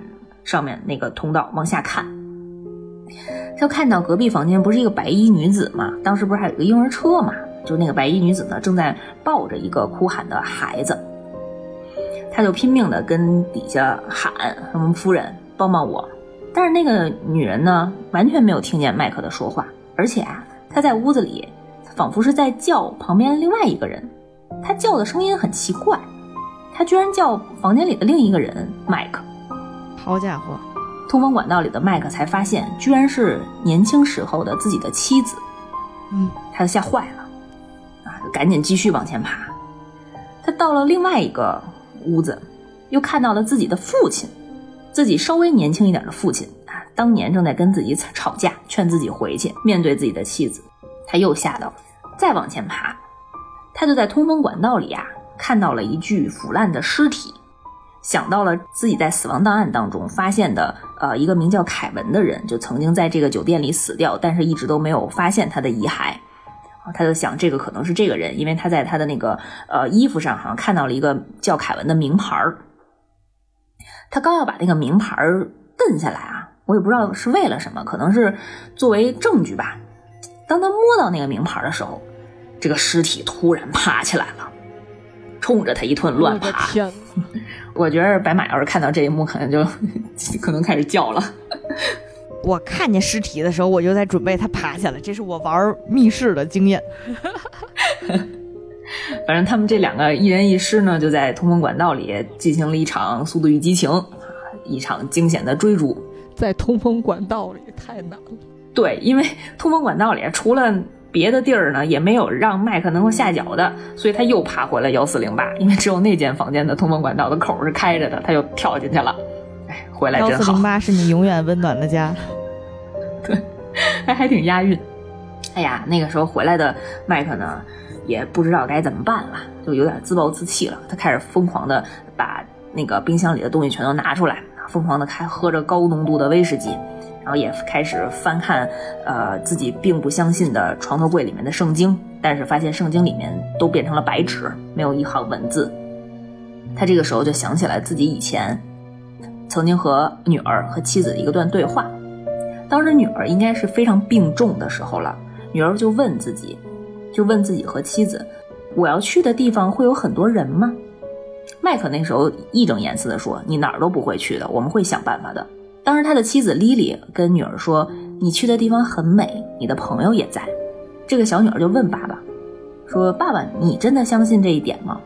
上面那个通道，往下看，就看到隔壁房间不是一个白衣女子嘛？当时不是还有个婴儿车嘛？就那个白衣女子呢，正在抱着一个哭喊的孩子，他就拼命的跟底下喊：“什么夫人，帮帮我！”但是那个女人呢，完全没有听见麦克的说话，而且啊，她在屋子里仿佛是在叫旁边另外一个人。他叫的声音很奇怪，他居然叫房间里的另一个人麦克。好家伙，通风管道里的麦克才发现，居然是年轻时候的自己的妻子。嗯，他吓坏了，啊，赶紧继续往前爬。他到了另外一个屋子，又看到了自己的父亲，自己稍微年轻一点的父亲啊，当年正在跟自己吵架，劝自己回去面对自己的妻子。他又吓到了，再往前爬。他就在通风管道里啊，看到了一具腐烂的尸体，想到了自己在死亡档案当中发现的，呃，一个名叫凯文的人，就曾经在这个酒店里死掉，但是一直都没有发现他的遗骸。他就想这个可能是这个人，因为他在他的那个呃衣服上好像看到了一个叫凯文的名牌儿。他刚要把那个名牌儿摁下来啊，我也不知道是为了什么，可能是作为证据吧。当他摸到那个名牌的时候。这个尸体突然爬起来了，冲着他一顿乱爬。天！我觉得白马要是看到这一幕，可能就 可能开始叫了。我看见尸体的时候，我就在准备他爬下来，这是我玩密室的经验。反正他们这两个一人一尸呢，就在通风管道里进行了一场《速度与激情》，一场惊险的追逐。在通风管道里太难了。对，因为通风管道里除了。别的地儿呢也没有让麦克能够下脚的，所以他又爬回了幺四零八，因为只有那间房间的通风管道的口是开着的，他又跳进去了。哎，回来真好。幺四零八是你永远温暖的家。对，还还挺押韵。哎呀，那个时候回来的麦克呢，也不知道该怎么办了，就有点自暴自弃了。他开始疯狂的把那个冰箱里的东西全都拿出来，疯狂的开喝着高浓度的威士忌。然后也开始翻看，呃，自己并不相信的床头柜里面的圣经，但是发现圣经里面都变成了白纸，没有一行文字。他这个时候就想起来自己以前曾经和女儿和妻子一个段对话，当时女儿应该是非常病重的时候了，女儿就问自己，就问自己和妻子：“我要去的地方会有很多人吗？”麦克那时候义正言辞地说：“你哪儿都不会去的，我们会想办法的。”当时他的妻子莉莉跟女儿说：“你去的地方很美，你的朋友也在。”这个小女儿就问爸爸：“说爸爸，你真的相信这一点吗？”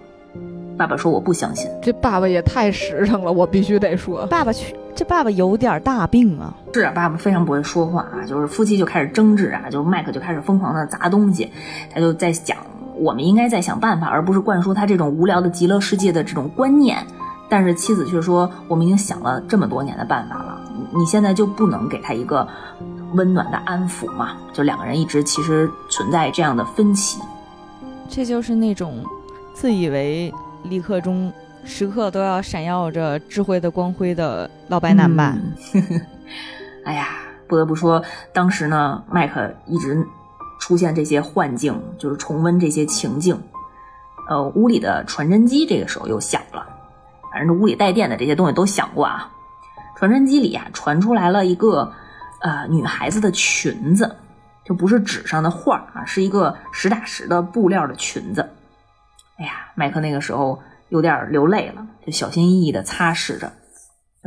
爸爸说：“我不相信。”这爸爸也太实诚了，我必须得说，爸爸去，这爸爸有点大病啊。是啊，爸爸非常不会说话啊，就是夫妻就开始争执啊，就麦克就开始疯狂的砸东西，他就在想，我们应该在想办法，而不是灌输他这种无聊的极乐世界的这种观念。但是妻子却说：“我们已经想了这么多年的办法了。”你现在就不能给他一个温暖的安抚吗？就两个人一直其实存在这样的分歧，这就是那种自以为立刻中时刻都要闪耀着智慧的光辉的老白男吧。哎呀，不得不说，当时呢，麦克一直出现这些幻境，就是重温这些情境。呃，屋里的传真机这个时候又响了，反正这屋里带电的这些东西都响过啊。传真机里啊，传出来了一个，呃，女孩子的裙子，就不是纸上的画啊，是一个实打实的布料的裙子。哎呀，麦克那个时候有点流泪了，就小心翼翼的擦拭着，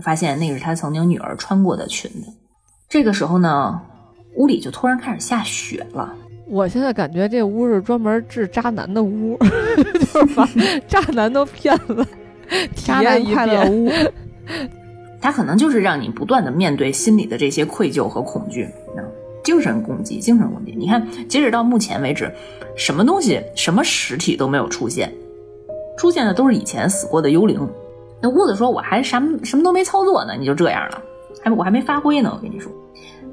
发现那是他曾经女儿穿过的裙子。这个时候呢，屋里就突然开始下雪了。我现在感觉这屋是专门治渣男的屋，就是把渣男都骗了，渣男快乐屋。他可能就是让你不断的面对心里的这些愧疚和恐惧，精神攻击，精神攻击。你看，截止到目前为止，什么东西、什么实体都没有出现，出现的都是以前死过的幽灵。那屋子说：“我还什么什么都没操作呢，你就这样了，还我还没发挥呢。”我跟你说，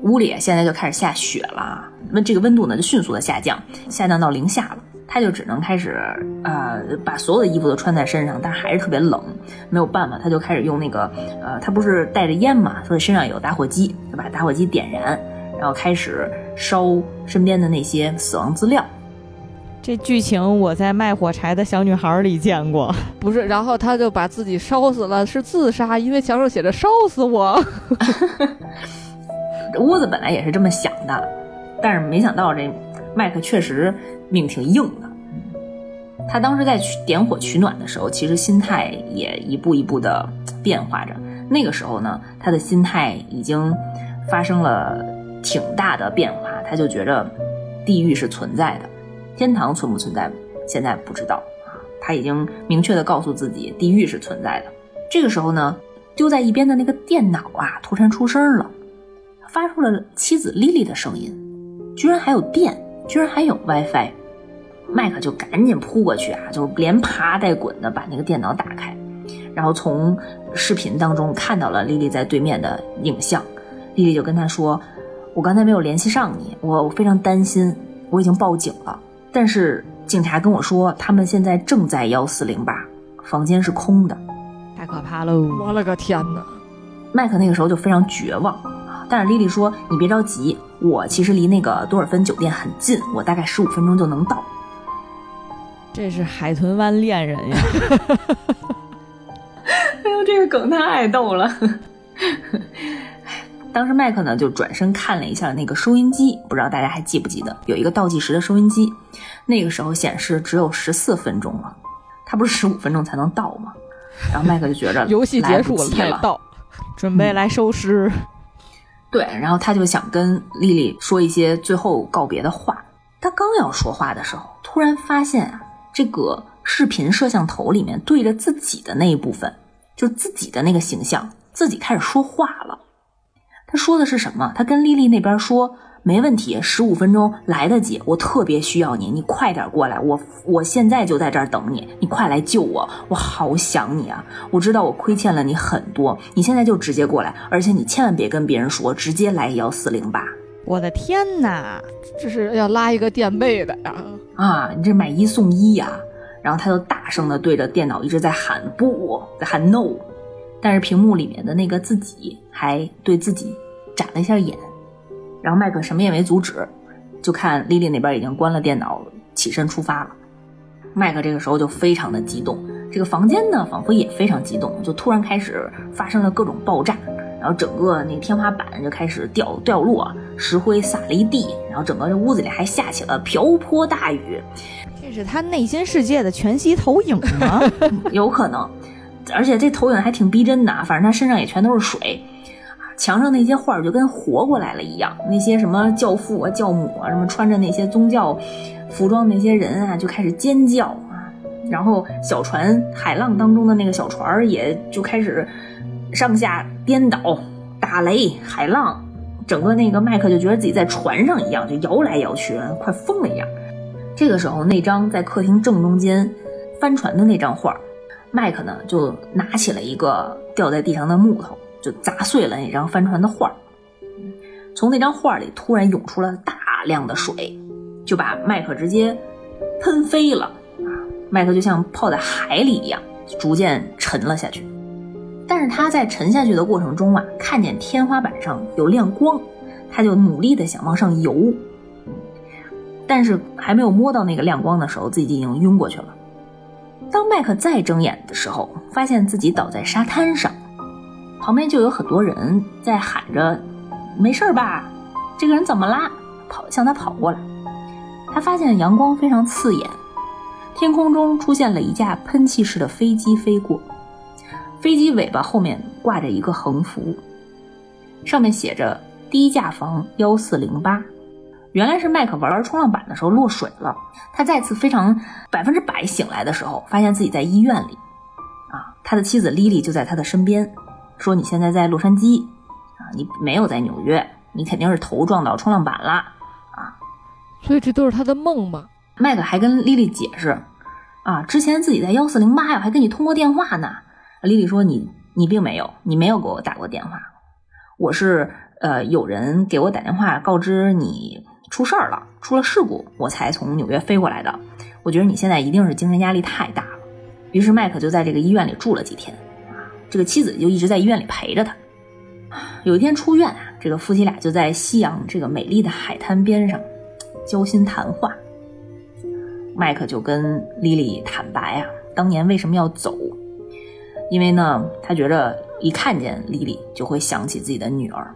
屋里现在就开始下雪了，那这个温度呢就迅速的下降，下降到零下了。他就只能开始，呃，把所有的衣服都穿在身上，但还是特别冷，没有办法，他就开始用那个，呃，他不是带着烟嘛，所以身上有打火机，就把打火机点燃，然后开始烧身边的那些死亡资料。这剧情我在卖火柴的小女孩里见过，不是，然后他就把自己烧死了，是自杀，因为墙上写着“烧死我”。屋子本来也是这么想的，但是没想到这麦克确实命挺硬的。他当时在取点火取暖的时候，其实心态也一步一步的变化着。那个时候呢，他的心态已经发生了挺大的变化。他就觉着地狱是存在的，天堂存不存在，现在不知道啊。他已经明确的告诉自己，地狱是存在的。这个时候呢，丢在一边的那个电脑啊，突然出声了，发出了妻子莉莉的声音，居然还有电，居然还有 WiFi。麦克就赶紧扑过去啊，就连爬带滚的把那个电脑打开，然后从视频当中看到了莉莉在对面的影像。莉莉就跟他说：“我刚才没有联系上你，我非常担心，我已经报警了。但是警察跟我说，他们现在正在幺四零八，房间是空的，太可怕喽！我了个天哪！”麦克那个时候就非常绝望啊，但是莉莉说：“你别着急，我其实离那个多尔芬酒店很近，我大概十五分钟就能到。”这是海豚湾恋人呀！哎呦，这个梗太逗了。当时麦克呢就转身看了一下那个收音机，不知道大家还记不记得有一个倒计时的收音机，那个时候显示只有十四分钟了，他不是十五分钟才能到吗？然后麦克就觉着游戏结束了才到，准备来收尸。对，然后他就想跟丽丽说一些最后告别的话。他刚要说话的时候，突然发现啊。这个视频摄像头里面对着自己的那一部分，就自己的那个形象，自己开始说话了。他说的是什么？他跟丽丽那边说没问题，十五分钟来得及，我特别需要你，你快点过来，我我现在就在这儿等你，你快来救我，我好想你啊！我知道我亏欠了你很多，你现在就直接过来，而且你千万别跟别人说，直接来幺四零八。我的天哪，这是要拉一个垫背的呀！啊，你这买一送一呀！然后他就大声的对着电脑一直在喊不，在喊 no，但是屏幕里面的那个自己还对自己眨了一下眼。然后麦克什么也没阻止，就看莉莉那边已经关了电脑，起身出发了。麦克这个时候就非常的激动，这个房间呢仿佛也非常激动，就突然开始发生了各种爆炸。然后整个那天花板就开始掉掉落，石灰撒了一地，然后整个这屋子里还下起了瓢泼大雨。这是他内心世界的全息投影吗？有可能，而且这投影还挺逼真的，反正他身上也全都是水，墙上那些画就跟活过来了一样。那些什么教父啊、教母啊，什么穿着那些宗教服装那些人啊，就开始尖叫啊。然后小船海浪当中的那个小船也就开始。上下颠倒，打雷，海浪，整个那个麦克就觉得自己在船上一样，就摇来摇去，快疯了一样。这个时候，那张在客厅正中间帆船的那张画，麦克呢就拿起了一个掉在地上的木头，就砸碎了那张帆船的画。从那张画里突然涌出了大量的水，就把麦克直接喷飞了！麦克就像泡在海里一样，逐渐沉了下去。但是他在沉下去的过程中啊，看见天花板上有亮光，他就努力的想往上游，但是还没有摸到那个亮光的时候，自己已经晕过去了。当麦克再睁眼的时候，发现自己倒在沙滩上，旁边就有很多人在喊着：“没事吧？这个人怎么啦？”跑向他跑过来。他发现阳光非常刺眼，天空中出现了一架喷气式的飞机飞过。飞机尾巴后面挂着一个横幅，上面写着“低价房幺四零八”。原来是麦克玩冲浪板的时候落水了。他再次非常百分之百醒来的时候，发现自己在医院里。啊，他的妻子莉莉就在他的身边，说：“你现在在洛杉矶，啊，你没有在纽约，你肯定是头撞到冲浪板了。”啊，所以这都是他的梦吗？麦克还跟莉莉解释：“啊，之前自己在幺四零八呀，还跟你通过电话呢。”丽丽说：“你你并没有，你没有给我打过电话。我是呃，有人给我打电话告知你出事儿了，出了事故，我才从纽约飞过来的。我觉得你现在一定是精神压力太大了。于是麦克就在这个医院里住了几天啊，这个妻子就一直在医院里陪着他。有一天出院啊，这个夫妻俩就在夕阳这个美丽的海滩边上交心谈话。麦克就跟莉莉坦白啊，当年为什么要走。”因为呢，他觉得一看见莉莉就会想起自己的女儿，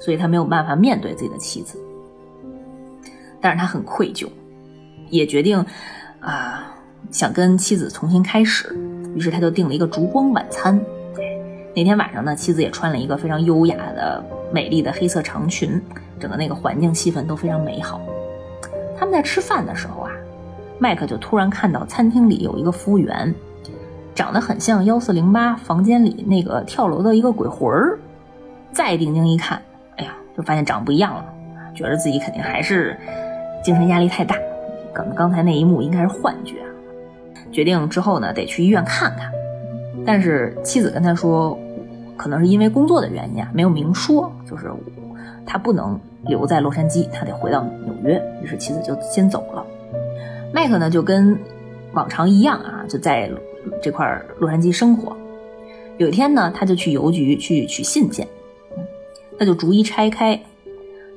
所以他没有办法面对自己的妻子。但是他很愧疚，也决定啊想跟妻子重新开始。于是他就订了一个烛光晚餐。那天晚上呢，妻子也穿了一个非常优雅的、美丽的黑色长裙，整个那个环境气氛都非常美好。他们在吃饭的时候啊，麦克就突然看到餐厅里有一个服务员。长得很像幺四零八房间里那个跳楼的一个鬼魂儿，再定睛一看，哎呀，就发现长不一样了，觉得自己肯定还是精神压力太大，刚刚才那一幕应该是幻觉，决定之后呢得去医院看看，但是妻子跟他说，可能是因为工作的原因啊，没有明说，就是他不能留在洛杉矶，他得回到纽约，于是妻子就先走了，麦克呢就跟往常一样啊，就在。这块洛杉矶生活，有一天呢，他就去邮局去取信件，他就逐一拆开，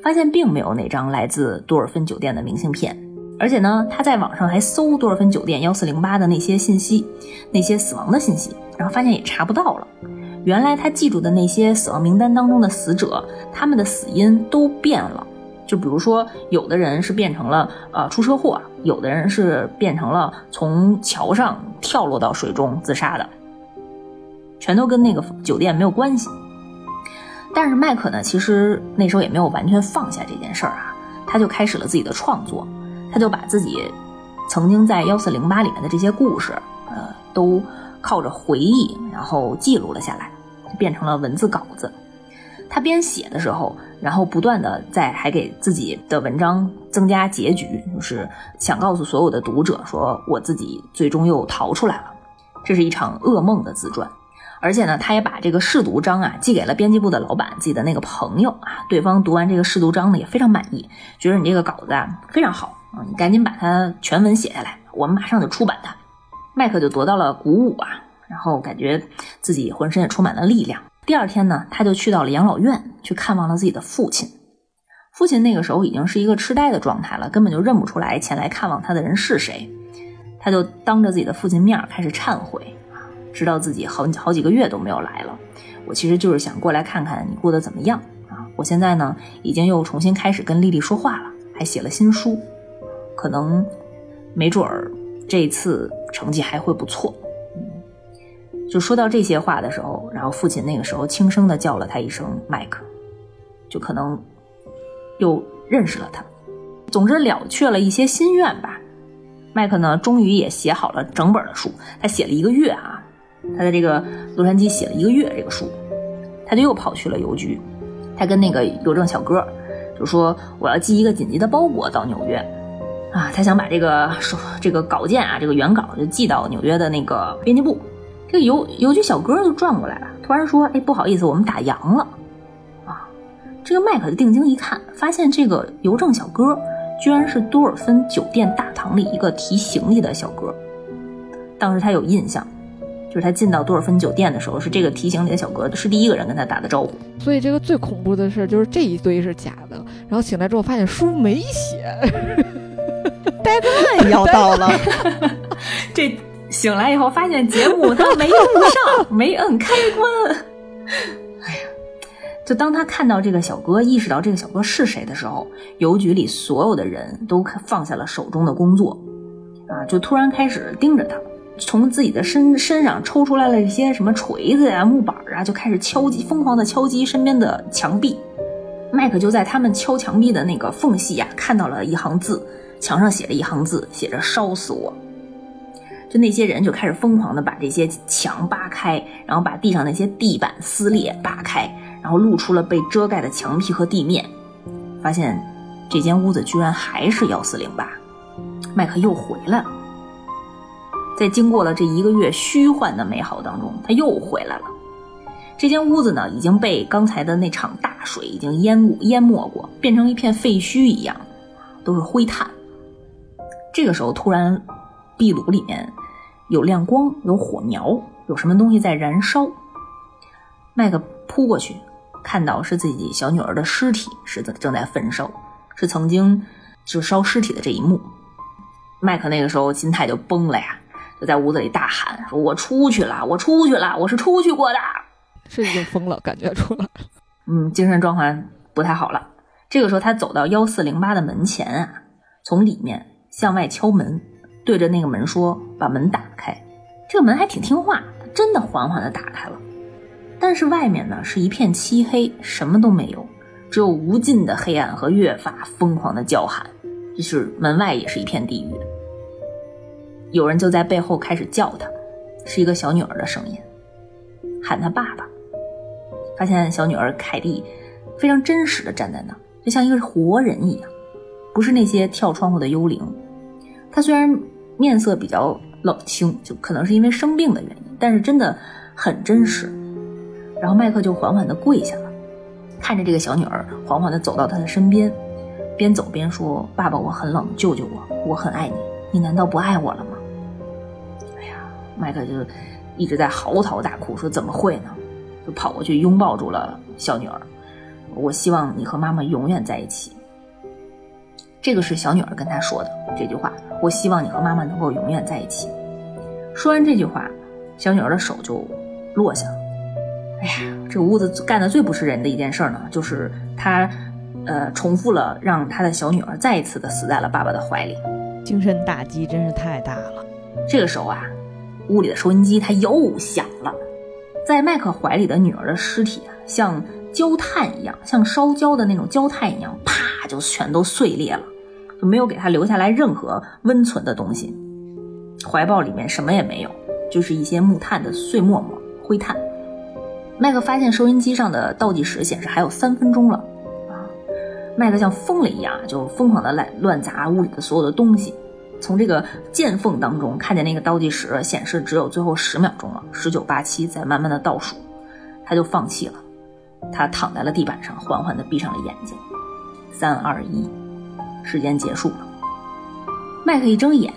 发现并没有那张来自多尔芬酒店的明信片，而且呢，他在网上还搜多尔芬酒店幺四零八的那些信息，那些死亡的信息，然后发现也查不到了。原来他记住的那些死亡名单当中的死者，他们的死因都变了。就比如说，有的人是变成了呃出车祸，有的人是变成了从桥上跳落到水中自杀的，全都跟那个酒店没有关系。但是麦克呢，其实那时候也没有完全放下这件事儿啊，他就开始了自己的创作，他就把自己曾经在幺四零八里面的这些故事，呃，都靠着回忆然后记录了下来，变成了文字稿子。他边写的时候，然后不断的在还给自己的文章增加结局，就是想告诉所有的读者说，我自己最终又逃出来了。这是一场噩梦的自传。而且呢，他也把这个试读章啊寄给了编辑部的老板，自己的那个朋友啊。对方读完这个试读章呢，也非常满意，觉得你这个稿子啊非常好啊，你赶紧把它全文写下来，我们马上就出版它。麦克就得到了鼓舞啊，然后感觉自己浑身也充满了力量。第二天呢，他就去到了养老院去看望了自己的父亲。父亲那个时候已经是一个痴呆的状态了，根本就认不出来前来看望他的人是谁。他就当着自己的父亲面开始忏悔。知道自己好好几个月都没有来了，我其实就是想过来看看你过得怎么样啊！我现在呢，已经又重新开始跟丽丽说话了，还写了新书，可能没准儿这次成绩还会不错。就说到这些话的时候，然后父亲那个时候轻声的叫了他一声麦克，就可能又认识了他。总之了却了一些心愿吧。麦克呢，终于也写好了整本的书，他写了一个月啊。他在这个洛杉矶写了一个月这个书，他就又跑去了邮局。他跟那个邮政小哥就说：“我要寄一个紧急的包裹到纽约啊！”他想把这个书、这个稿件啊、这个原稿就寄到纽约的那个编辑部。这个邮邮局小哥就转过来了，突然说：“哎，不好意思，我们打烊了。”啊！这个麦克定睛一看，发现这个邮政小哥居然是多尔芬酒店大堂里一个提行李的小哥。当时他有印象。就是他进到多尔芬酒店的时候，是这个提行李的小哥是第一个人跟他打的招呼。所以这个最恐怖的事就是这一堆是假的，然后醒来之后发现书没写，呆蛋要到了。这醒来以后发现节目他没用上，没摁开关。哎呀，就当他看到这个小哥，意识到这个小哥是谁的时候，邮局里所有的人都放下了手中的工作，啊，就突然开始盯着他。从自己的身身上抽出来了一些什么锤子呀、木板啊，就开始敲击，疯狂的敲击身边的墙壁。麦克就在他们敲墙壁的那个缝隙呀，看到了一行字，墙上写着一行字，写着“烧死我”。就那些人就开始疯狂的把这些墙扒开，然后把地上那些地板撕裂扒开，然后露出了被遮盖的墙皮和地面，发现这间屋子居然还是幺四零八。麦克又回来了。在经过了这一个月虚幻的美好当中，他又回来了。这间屋子呢，已经被刚才的那场大水已经淹过、淹没过，变成一片废墟一样，都是灰炭。这个时候，突然壁炉里面有亮光，有火苗，有什么东西在燃烧。麦克扑过去，看到是自己小女儿的尸体是正在焚烧，是曾经就烧尸体的这一幕。麦克那个时候心态就崩了呀。就在屋子里大喊：“说我出去了，我出去了，我是出去过的。”是已经疯了，感觉出来。嗯，精神状况不太好了。这个时候，他走到幺四零八的门前啊，从里面向外敲门，对着那个门说：“把门打开。”这个门还挺听话，真的缓缓的打开了。但是外面呢是一片漆黑，什么都没有，只有无尽的黑暗和越发疯狂的叫喊。就是门外也是一片地狱。有人就在背后开始叫他，是一个小女儿的声音，喊他爸爸。发现小女儿凯蒂非常真实的站在那，就像一个活人一样，不是那些跳窗户的幽灵。她虽然面色比较冷清，就可能是因为生病的原因，但是真的很真实。然后麦克就缓缓地跪下了，看着这个小女儿缓缓地走到他的身边，边走边说：“爸爸，我很冷，救救我，我很爱你，你难道不爱我了吗？”哎呀麦克就一直在嚎啕大哭，说：“怎么会呢？”就跑过去拥抱住了小女儿。我希望你和妈妈永远在一起。这个是小女儿跟他说的这句话。我希望你和妈妈能够永远在一起。说完这句话，小女儿的手就落下了。哎呀，这屋子干的最不是人的一件事呢，就是他，呃，重复了让他的小女儿再一次的死在了爸爸的怀里。精神打击真是太大了。这个时候啊。屋里的收音机它又响了，在麦克怀里的女儿的尸体啊，像焦炭一样，像烧焦的那种焦炭一样，啪就全都碎裂了，就没有给他留下来任何温存的东西。怀抱里面什么也没有，就是一些木炭的碎沫沫、灰炭。麦克发现收音机上的倒计时显示还有三分钟了，啊，麦克像疯了一样，就疯狂的来乱砸屋里的所有的东西。从这个见缝当中看见那个倒计时显示只有最后十秒钟了，十九八七在慢慢的倒数，他就放弃了。他躺在了地板上，缓缓的闭上了眼睛。三二一，时间结束了。麦克一睁眼，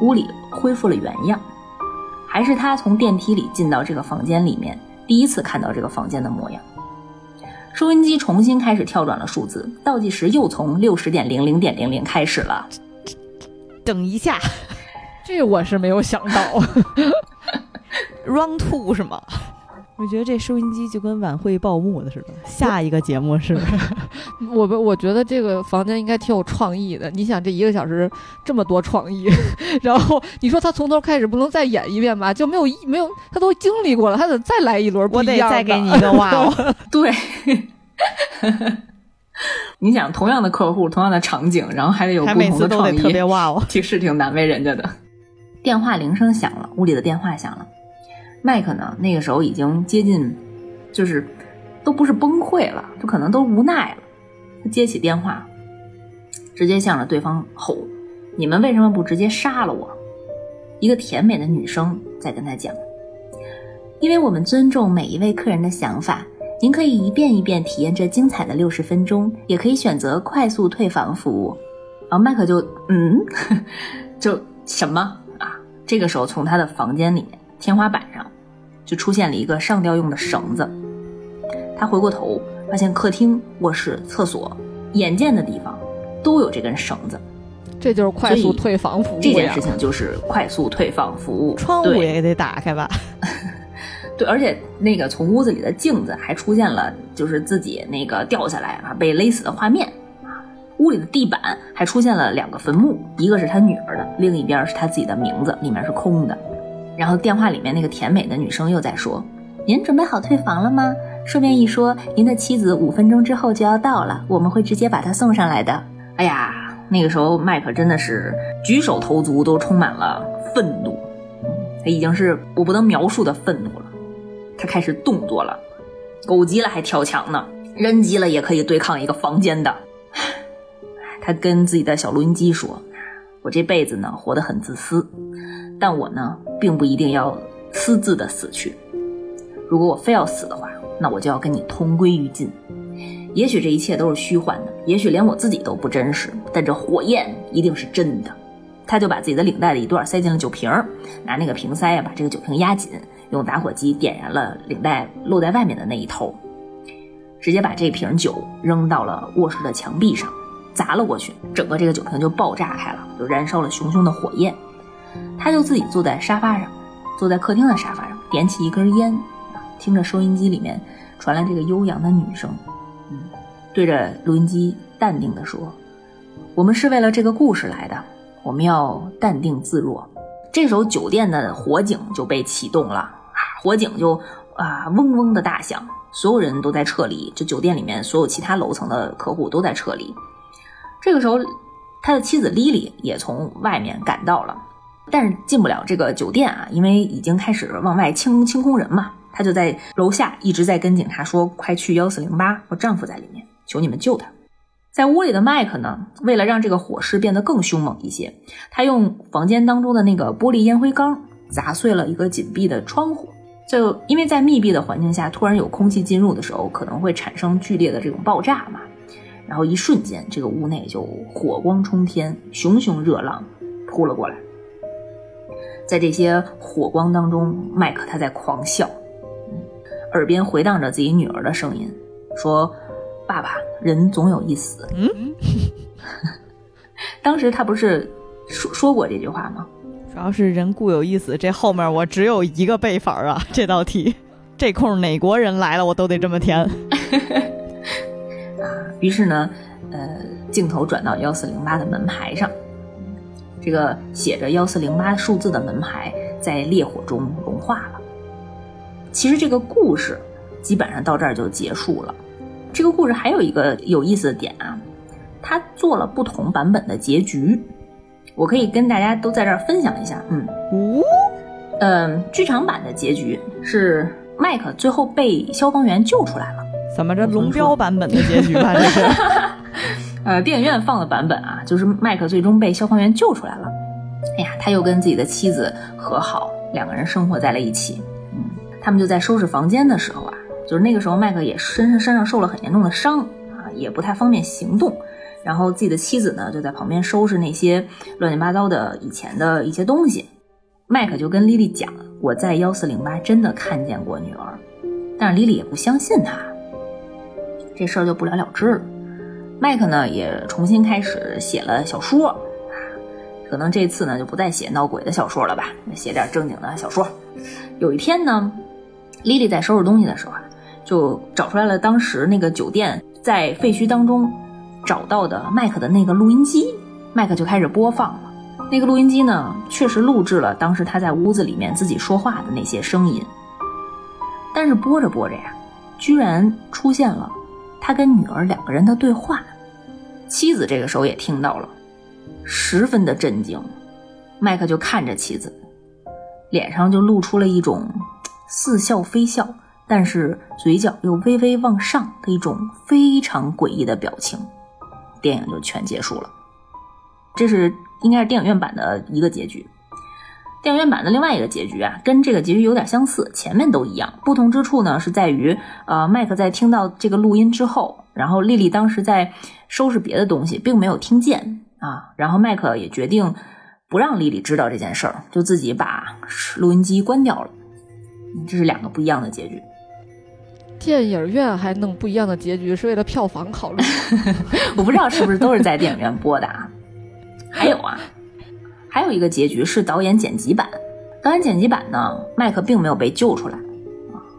屋里恢复了原样，还是他从电梯里进到这个房间里面。第一次看到这个房间的模样，收音机重新开始跳转了数字，倒计时又从六十点零零点零零开始了。等一下，这我是没有想到。Round two 是吗？我觉得这收音机就跟晚会报幕的似的，下一个节目是。我不，我觉得这个房间应该挺有创意的。你想，这一个小时这么多创意，然后你说他从头开始不能再演一遍吧？就没有没有，他都经历过了，他得再来一轮。我得再给你一个哇哦！对，你想同样的客户，同样的场景，然后还得有不同的创意，特别哇哦，其实挺难为人家的。电话铃声响了，屋里的电话响了。麦克呢？那个时候已经接近，就是都不是崩溃了，就可能都无奈了。他接起电话，直接向着对方吼：“你们为什么不直接杀了我？”一个甜美的女生在跟他讲：“因为我们尊重每一位客人的想法。您可以一遍一遍体验这精彩的六十分钟，也可以选择快速退房服务。”然后麦克就嗯，就什么啊？这个时候从他的房间里面。天花板上就出现了一个上吊用的绳子，他回过头发现客厅、卧室、厕所眼见的地方都有这根绳子，这就是快速退房服务。这件事情就是快速退房服务，窗户也得打开吧？对，而且那个从屋子里的镜子还出现了，就是自己那个掉下来啊被勒死的画面啊。屋里的地板还出现了两个坟墓，一个是他女儿的，另一边是他自己的名字，里面是空的。然后电话里面那个甜美的女生又在说：“您准备好退房了吗？顺便一说，您的妻子五分钟之后就要到了，我们会直接把她送上来的。”哎呀，那个时候麦克真的是举手投足都充满了愤怒，他已经是我不能描述的愤怒了。他开始动作了，狗急了还跳墙呢，人急了也可以对抗一个房间的。他跟自己的小录音机说：“我这辈子呢，活得很自私。”但我呢，并不一定要私自的死去。如果我非要死的话，那我就要跟你同归于尽。也许这一切都是虚幻的，也许连我自己都不真实，但这火焰一定是真的。他就把自己的领带的一段塞进了酒瓶，拿那个瓶塞啊，把这个酒瓶压紧，用打火机点燃了领带露在外面的那一头，直接把这瓶酒扔到了卧室的墙壁上，砸了过去，整个这个酒瓶就爆炸开了，就燃烧了熊熊的火焰。他就自己坐在沙发上，坐在客厅的沙发上，点起一根烟，听着收音机里面传来这个悠扬的女声，嗯，对着录音机淡定地说：“我们是为了这个故事来的，我们要淡定自若。”这时候酒店的火警就被启动了，火警就啊嗡嗡的大响，所有人都在撤离，就酒店里面所有其他楼层的客户都在撤离。这个时候，他的妻子莉莉也从外面赶到了。但是进不了这个酒店啊，因为已经开始往外清清空人嘛。他就在楼下一直在跟警察说：“快去幺四零八，我丈夫在里面，求你们救他。”在屋里的麦克呢，为了让这个火势变得更凶猛一些，他用房间当中的那个玻璃烟灰缸砸碎了一个紧闭的窗户。就因为在密闭的环境下，突然有空气进入的时候，可能会产生剧烈的这种爆炸嘛。然后一瞬间，这个屋内就火光冲天，熊熊热浪扑了过来。在这些火光当中，麦克他在狂笑，耳边回荡着自己女儿的声音，说：“爸爸，人总有一死。”嗯，当时他不是说说过这句话吗？主要是人固有一死，这后面我只有一个背法啊！这道题，这空哪国人来了，我都得这么填。啊，于是呢，呃，镜头转到幺四零八的门牌上。这个写着幺四零八数字的门牌在烈火中融化了。其实这个故事基本上到这儿就结束了。这个故事还有一个有意思的点啊，它做了不同版本的结局，我可以跟大家都在这儿分享一下。嗯，嗯，剧场版的结局是麦克最后被消防员救出来了。怎么着？龙标版本的结局吧？这是。呃，电影院放的版本啊，就是麦克最终被消防员救出来了。哎呀，他又跟自己的妻子和好，两个人生活在了一起。嗯，他们就在收拾房间的时候啊，就是那个时候麦克也身身上受了很严重的伤啊，也不太方便行动。然后自己的妻子呢，就在旁边收拾那些乱七八糟的以前的一些东西。麦克就跟莉莉讲：“我在幺四零八真的看见过女儿。”但是莉莉也不相信他，这事儿就不了了之了。麦克呢也重新开始写了小说，可能这次呢就不再写闹鬼的小说了吧，写点正经的小说。有一天呢，莉莉在收拾东西的时候啊，就找出来了当时那个酒店在废墟当中找到的麦克的那个录音机，麦克就开始播放了。那个录音机呢，确实录制了当时他在屋子里面自己说话的那些声音，但是播着播着呀，居然出现了。他跟女儿两个人的对话，妻子这个时候也听到了，十分的震惊。麦克就看着妻子，脸上就露出了一种似笑非笑，但是嘴角又微微往上的一种非常诡异的表情。电影就全结束了。这是应该是电影院版的一个结局。电影院版的另外一个结局啊，跟这个结局有点相似，前面都一样。不同之处呢，是在于，呃，麦克在听到这个录音之后，然后丽丽当时在收拾别的东西，并没有听见啊。然后麦克也决定不让丽丽知道这件事儿，就自己把录音机关掉了。这是两个不一样的结局。电影院还弄不一样的结局，是为了票房考虑？我不知道是不是都是在电影院播的啊？还有啊。还有一个结局是导演剪辑版，导演剪辑版呢，麦克并没有被救出来，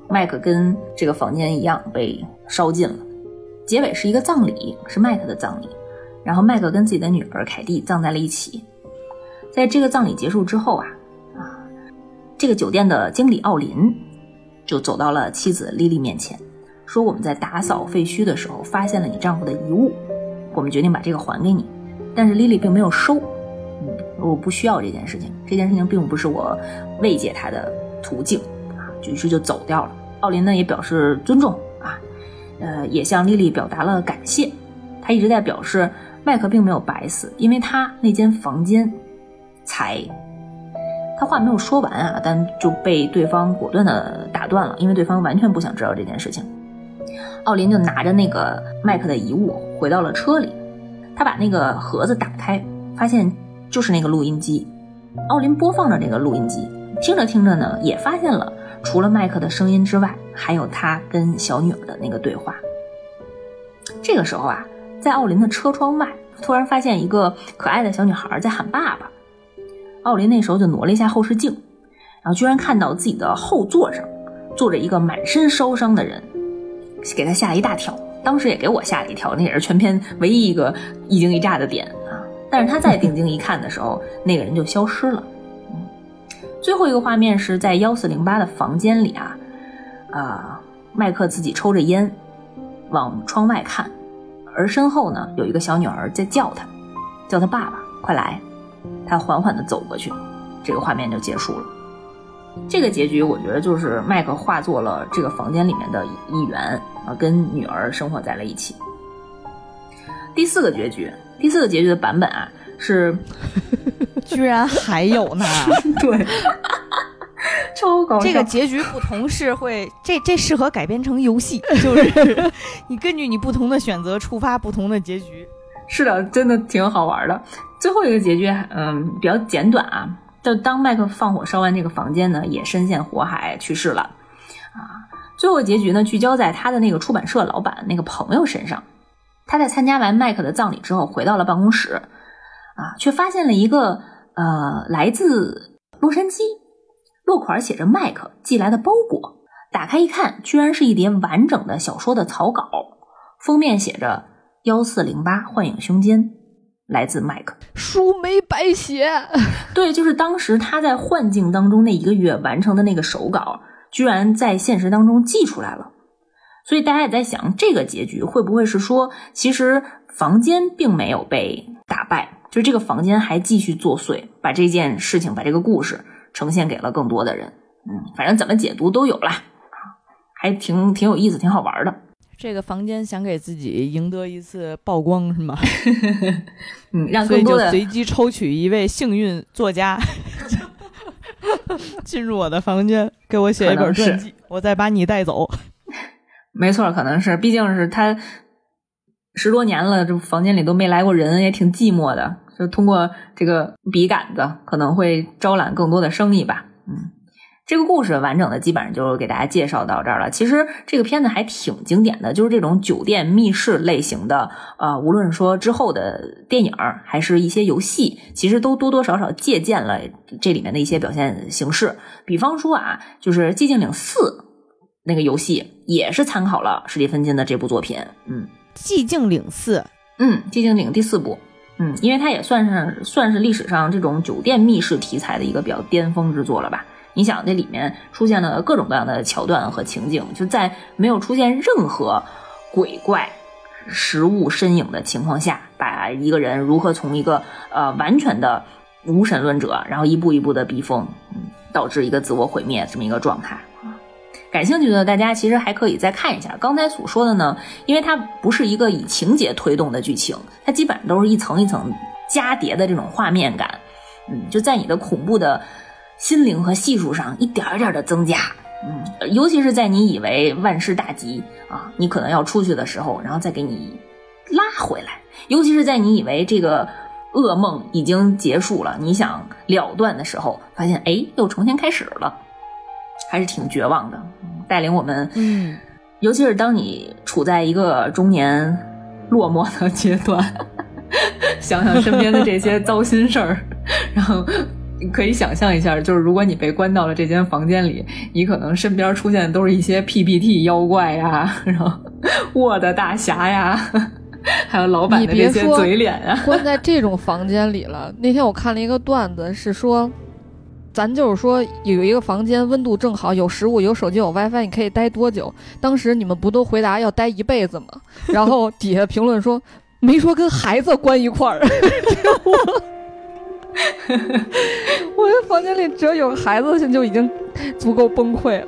麦克跟这个房间一样被烧尽了。结尾是一个葬礼，是麦克的葬礼，然后麦克跟自己的女儿凯蒂葬在了一起。在这个葬礼结束之后啊，啊，这个酒店的经理奥林就走到了妻子莉莉面前，说：“我们在打扫废墟的时候发现了你丈夫的遗物，我们决定把这个还给你。”但是莉莉并没有收。我不需要这件事情，这件事情并不是我慰藉他的途径啊，于是就走掉了。奥林呢也表示尊重啊，呃，也向莉莉表达了感谢。他一直在表示麦克并没有白死，因为他那间房间才……他话没有说完啊，但就被对方果断的打断了，因为对方完全不想知道这件事情。奥林就拿着那个麦克的遗物回到了车里，他把那个盒子打开，发现。就是那个录音机，奥林播放着那个录音机，听着听着呢，也发现了除了麦克的声音之外，还有他跟小女儿的那个对话。这个时候啊，在奥林的车窗外，突然发现一个可爱的小女孩在喊爸爸。奥林那时候就挪了一下后视镜，然后居然看到自己的后座上坐着一个满身烧伤的人，给他吓了一大跳。当时也给我吓了一跳，那也是全片唯一一个一惊一乍的点。但是他再定睛一看的时候，那个人就消失了。嗯，最后一个画面是在幺四零八的房间里啊，啊，麦克自己抽着烟，往窗外看，而身后呢有一个小女儿在叫他，叫他爸爸，快来。他缓缓地走过去，这个画面就结束了。这个结局我觉得就是麦克化作了这个房间里面的一员啊，跟女儿生活在了一起。第四个结局。第四个结局的版本啊，是 居然还有呢？对，超搞笑。这个结局不同是会，这这适合改编成游戏，就是 你根据你不同的选择触发不同的结局。是的，真的挺好玩的。最后一个结局，嗯，比较简短啊。就当麦克放火烧完这个房间呢，也深陷火海去世了。啊，最后结局呢，聚焦在他的那个出版社老板那个朋友身上。他在参加完麦克的葬礼之后，回到了办公室，啊，却发现了一个呃来自洛杉矶落款写着麦克寄来的包裹。打开一看，居然是一叠完整的小说的草稿，封面写着“幺四零八幻影胸间”，来自麦克，书没白写。对，就是当时他在幻境当中那一个月完成的那个手稿，居然在现实当中寄出来了。所以大家也在想，这个结局会不会是说，其实房间并没有被打败，就是这个房间还继续作祟，把这件事情、把这个故事呈现给了更多的人。嗯，反正怎么解读都有啦。还挺挺有意思，挺好玩的。这个房间想给自己赢得一次曝光是吗？嗯，让更多的随机抽取一位幸运作家 进入我的房间，给我写一本传记，我再把你带走。没错，可能是，毕竟是他十多年了，这房间里都没来过人，也挺寂寞的。就通过这个笔杆子，可能会招揽更多的生意吧。嗯。这个故事完整的基本上就给大家介绍到这儿了。其实这个片子还挺经典的，就是这种酒店密室类型的，呃，无论说之后的电影还是一些游戏，其实都多多少少借鉴了这里面的一些表现形式。比方说啊，就是《寂静岭四》那个游戏也是参考了史蒂芬金的这部作品。嗯，《寂静岭四》，嗯，《寂静岭》第四部，嗯，因为它也算是算是历史上这种酒店密室题材的一个比较巅峰之作了吧。你想，这里面出现了各种各样的桥段和情景，就在没有出现任何鬼怪、食物身影的情况下，把一个人如何从一个呃完全的无神论者，然后一步一步的逼疯，嗯，导致一个自我毁灭这么一个状态感兴趣的大家其实还可以再看一下刚才所说的呢，因为它不是一个以情节推动的剧情，它基本上都是一层一层加叠的这种画面感，嗯，就在你的恐怖的。心灵和系数上一点儿点儿的增加，嗯，尤其是在你以为万事大吉啊，你可能要出去的时候，然后再给你拉回来；尤其是在你以为这个噩梦已经结束了，你想了断的时候，发现哎，又重新开始了，还是挺绝望的。带领我们，嗯，尤其是当你处在一个中年落寞的阶段，想想身边的这些糟心事儿，然后。你可以想象一下，就是如果你被关到了这间房间里，你可能身边出现的都是一些 PPT 妖怪呀，然后 Word 大侠呀，还有老板的这些嘴脸啊。关在这种房间里了。那天我看了一个段子，是说，咱就是说有一个房间温度正好，有食物，有手机，有 WiFi，你可以待多久？当时你们不都回答要待一辈子吗？然后底下评论说，没说跟孩子关一块儿。我这房间里只要有孩子，现在就已经足够崩溃了。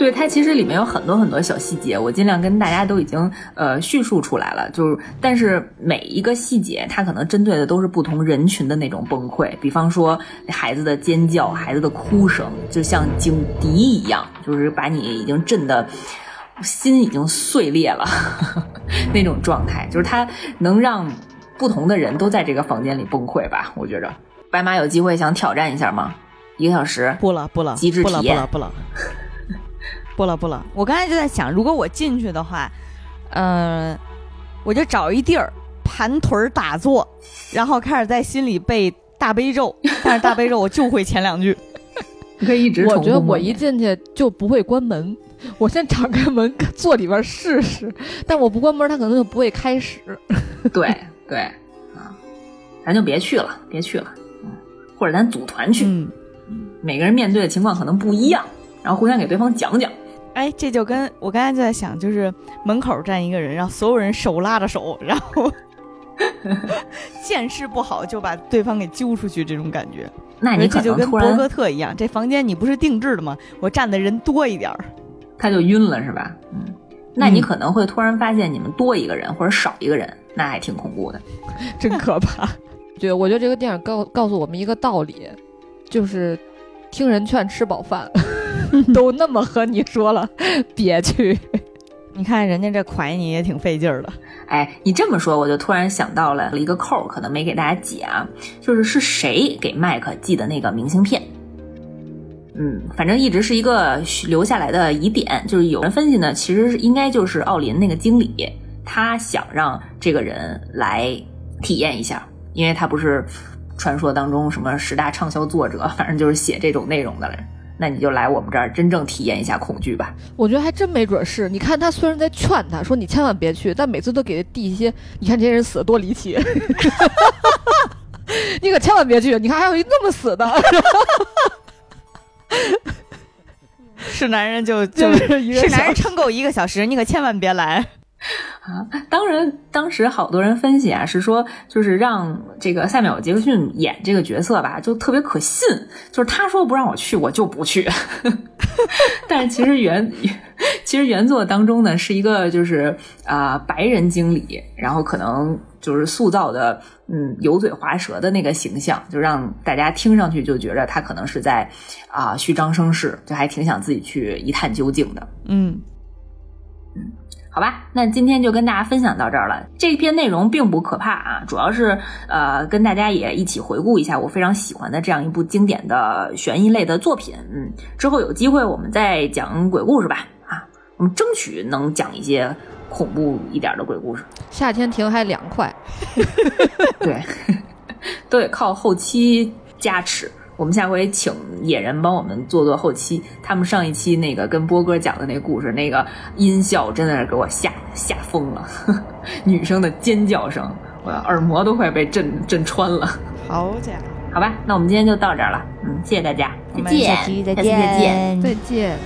对它其实里面有很多很多小细节，我尽量跟大家都已经呃叙述出来了。就是，但是每一个细节，它可能针对的都是不同人群的那种崩溃。比方说，孩子的尖叫，孩子的哭声，就像警笛一样，就是把你已经震的心已经碎裂了 那种状态。就是它能让不同的人都在这个房间里崩溃吧？我觉着。白马有机会想挑战一下吗？一个小时不了不了，极致体验不了不了不了不了。我刚才就在想，如果我进去的话，嗯，我就找一地儿盘腿打坐，然后开始在心里背大悲咒。但是大悲咒我就会前两句，你可以一直。我觉得我一进去就不会关门，我先敞开门坐里边试试。但我不关门，他可能就不会开始。对对啊，咱就别去了，别去了。或者咱组团去，嗯，每个人面对的情况可能不一样，然后互相给对方讲讲。哎，这就跟我刚才就在想，就是门口站一个人，然后所有人手拉着手，然后 见势不好就把对方给揪出去，这种感觉。那你这就跟博格特一样，这房间你不是定制的吗？我站的人多一点儿，他就晕了是吧？嗯，那你可能会突然发现你们多一个人或者少一个人，那还挺恐怖的，真可怕。对，我觉得这个电影告告诉我们一个道理，就是听人劝，吃饱饭。都那么和你说了，别去。你看人家这蒯你也挺费劲儿的。哎，你这么说，我就突然想到了一个扣，可能没给大家解啊，就是是谁给麦克寄的那个明信片？嗯，反正一直是一个留下来的疑点。就是有人分析呢，其实应该就是奥林那个经理，他想让这个人来体验一下。因为他不是传说当中什么十大畅销作者，反正就是写这种内容的人，那你就来我们这儿真正体验一下恐惧吧。我觉得还真没准是。你看他虽然在劝他说你千万别去，但每次都给他递一些，你看这些人死的多离奇，你可千万别去。你看还有一那么死的，是男人就 就是是男人撑够一个小时，你可千万别来。啊，当然，当时好多人分析啊，是说就是让这个塞缪尔·杰克逊演这个角色吧，就特别可信，就是他说不让我去，我就不去。但是其实原 其实原作当中呢，是一个就是啊、白人经理，然后可能就是塑造的嗯油嘴滑舌的那个形象，就让大家听上去就觉得他可能是在啊、虚张声势，就还挺想自己去一探究竟的。嗯，好吧，那今天就跟大家分享到这儿了。这篇内容并不可怕啊，主要是呃跟大家也一起回顾一下我非常喜欢的这样一部经典的悬疑类的作品。嗯，之后有机会我们再讲鬼故事吧。啊，我们争取能讲一些恐怖一点的鬼故事。夏天停还凉快，对，都得靠后期加持。我们下回请野人帮我们做做后期。他们上一期那个跟波哥讲的那个故事，那个音效真的是给我吓吓疯了，女生的尖叫声，我的耳膜都快被震震穿了。好家伙，好吧，那我们今天就到这儿了。嗯，谢谢大家，我们再见，下期再见再见。见，再见。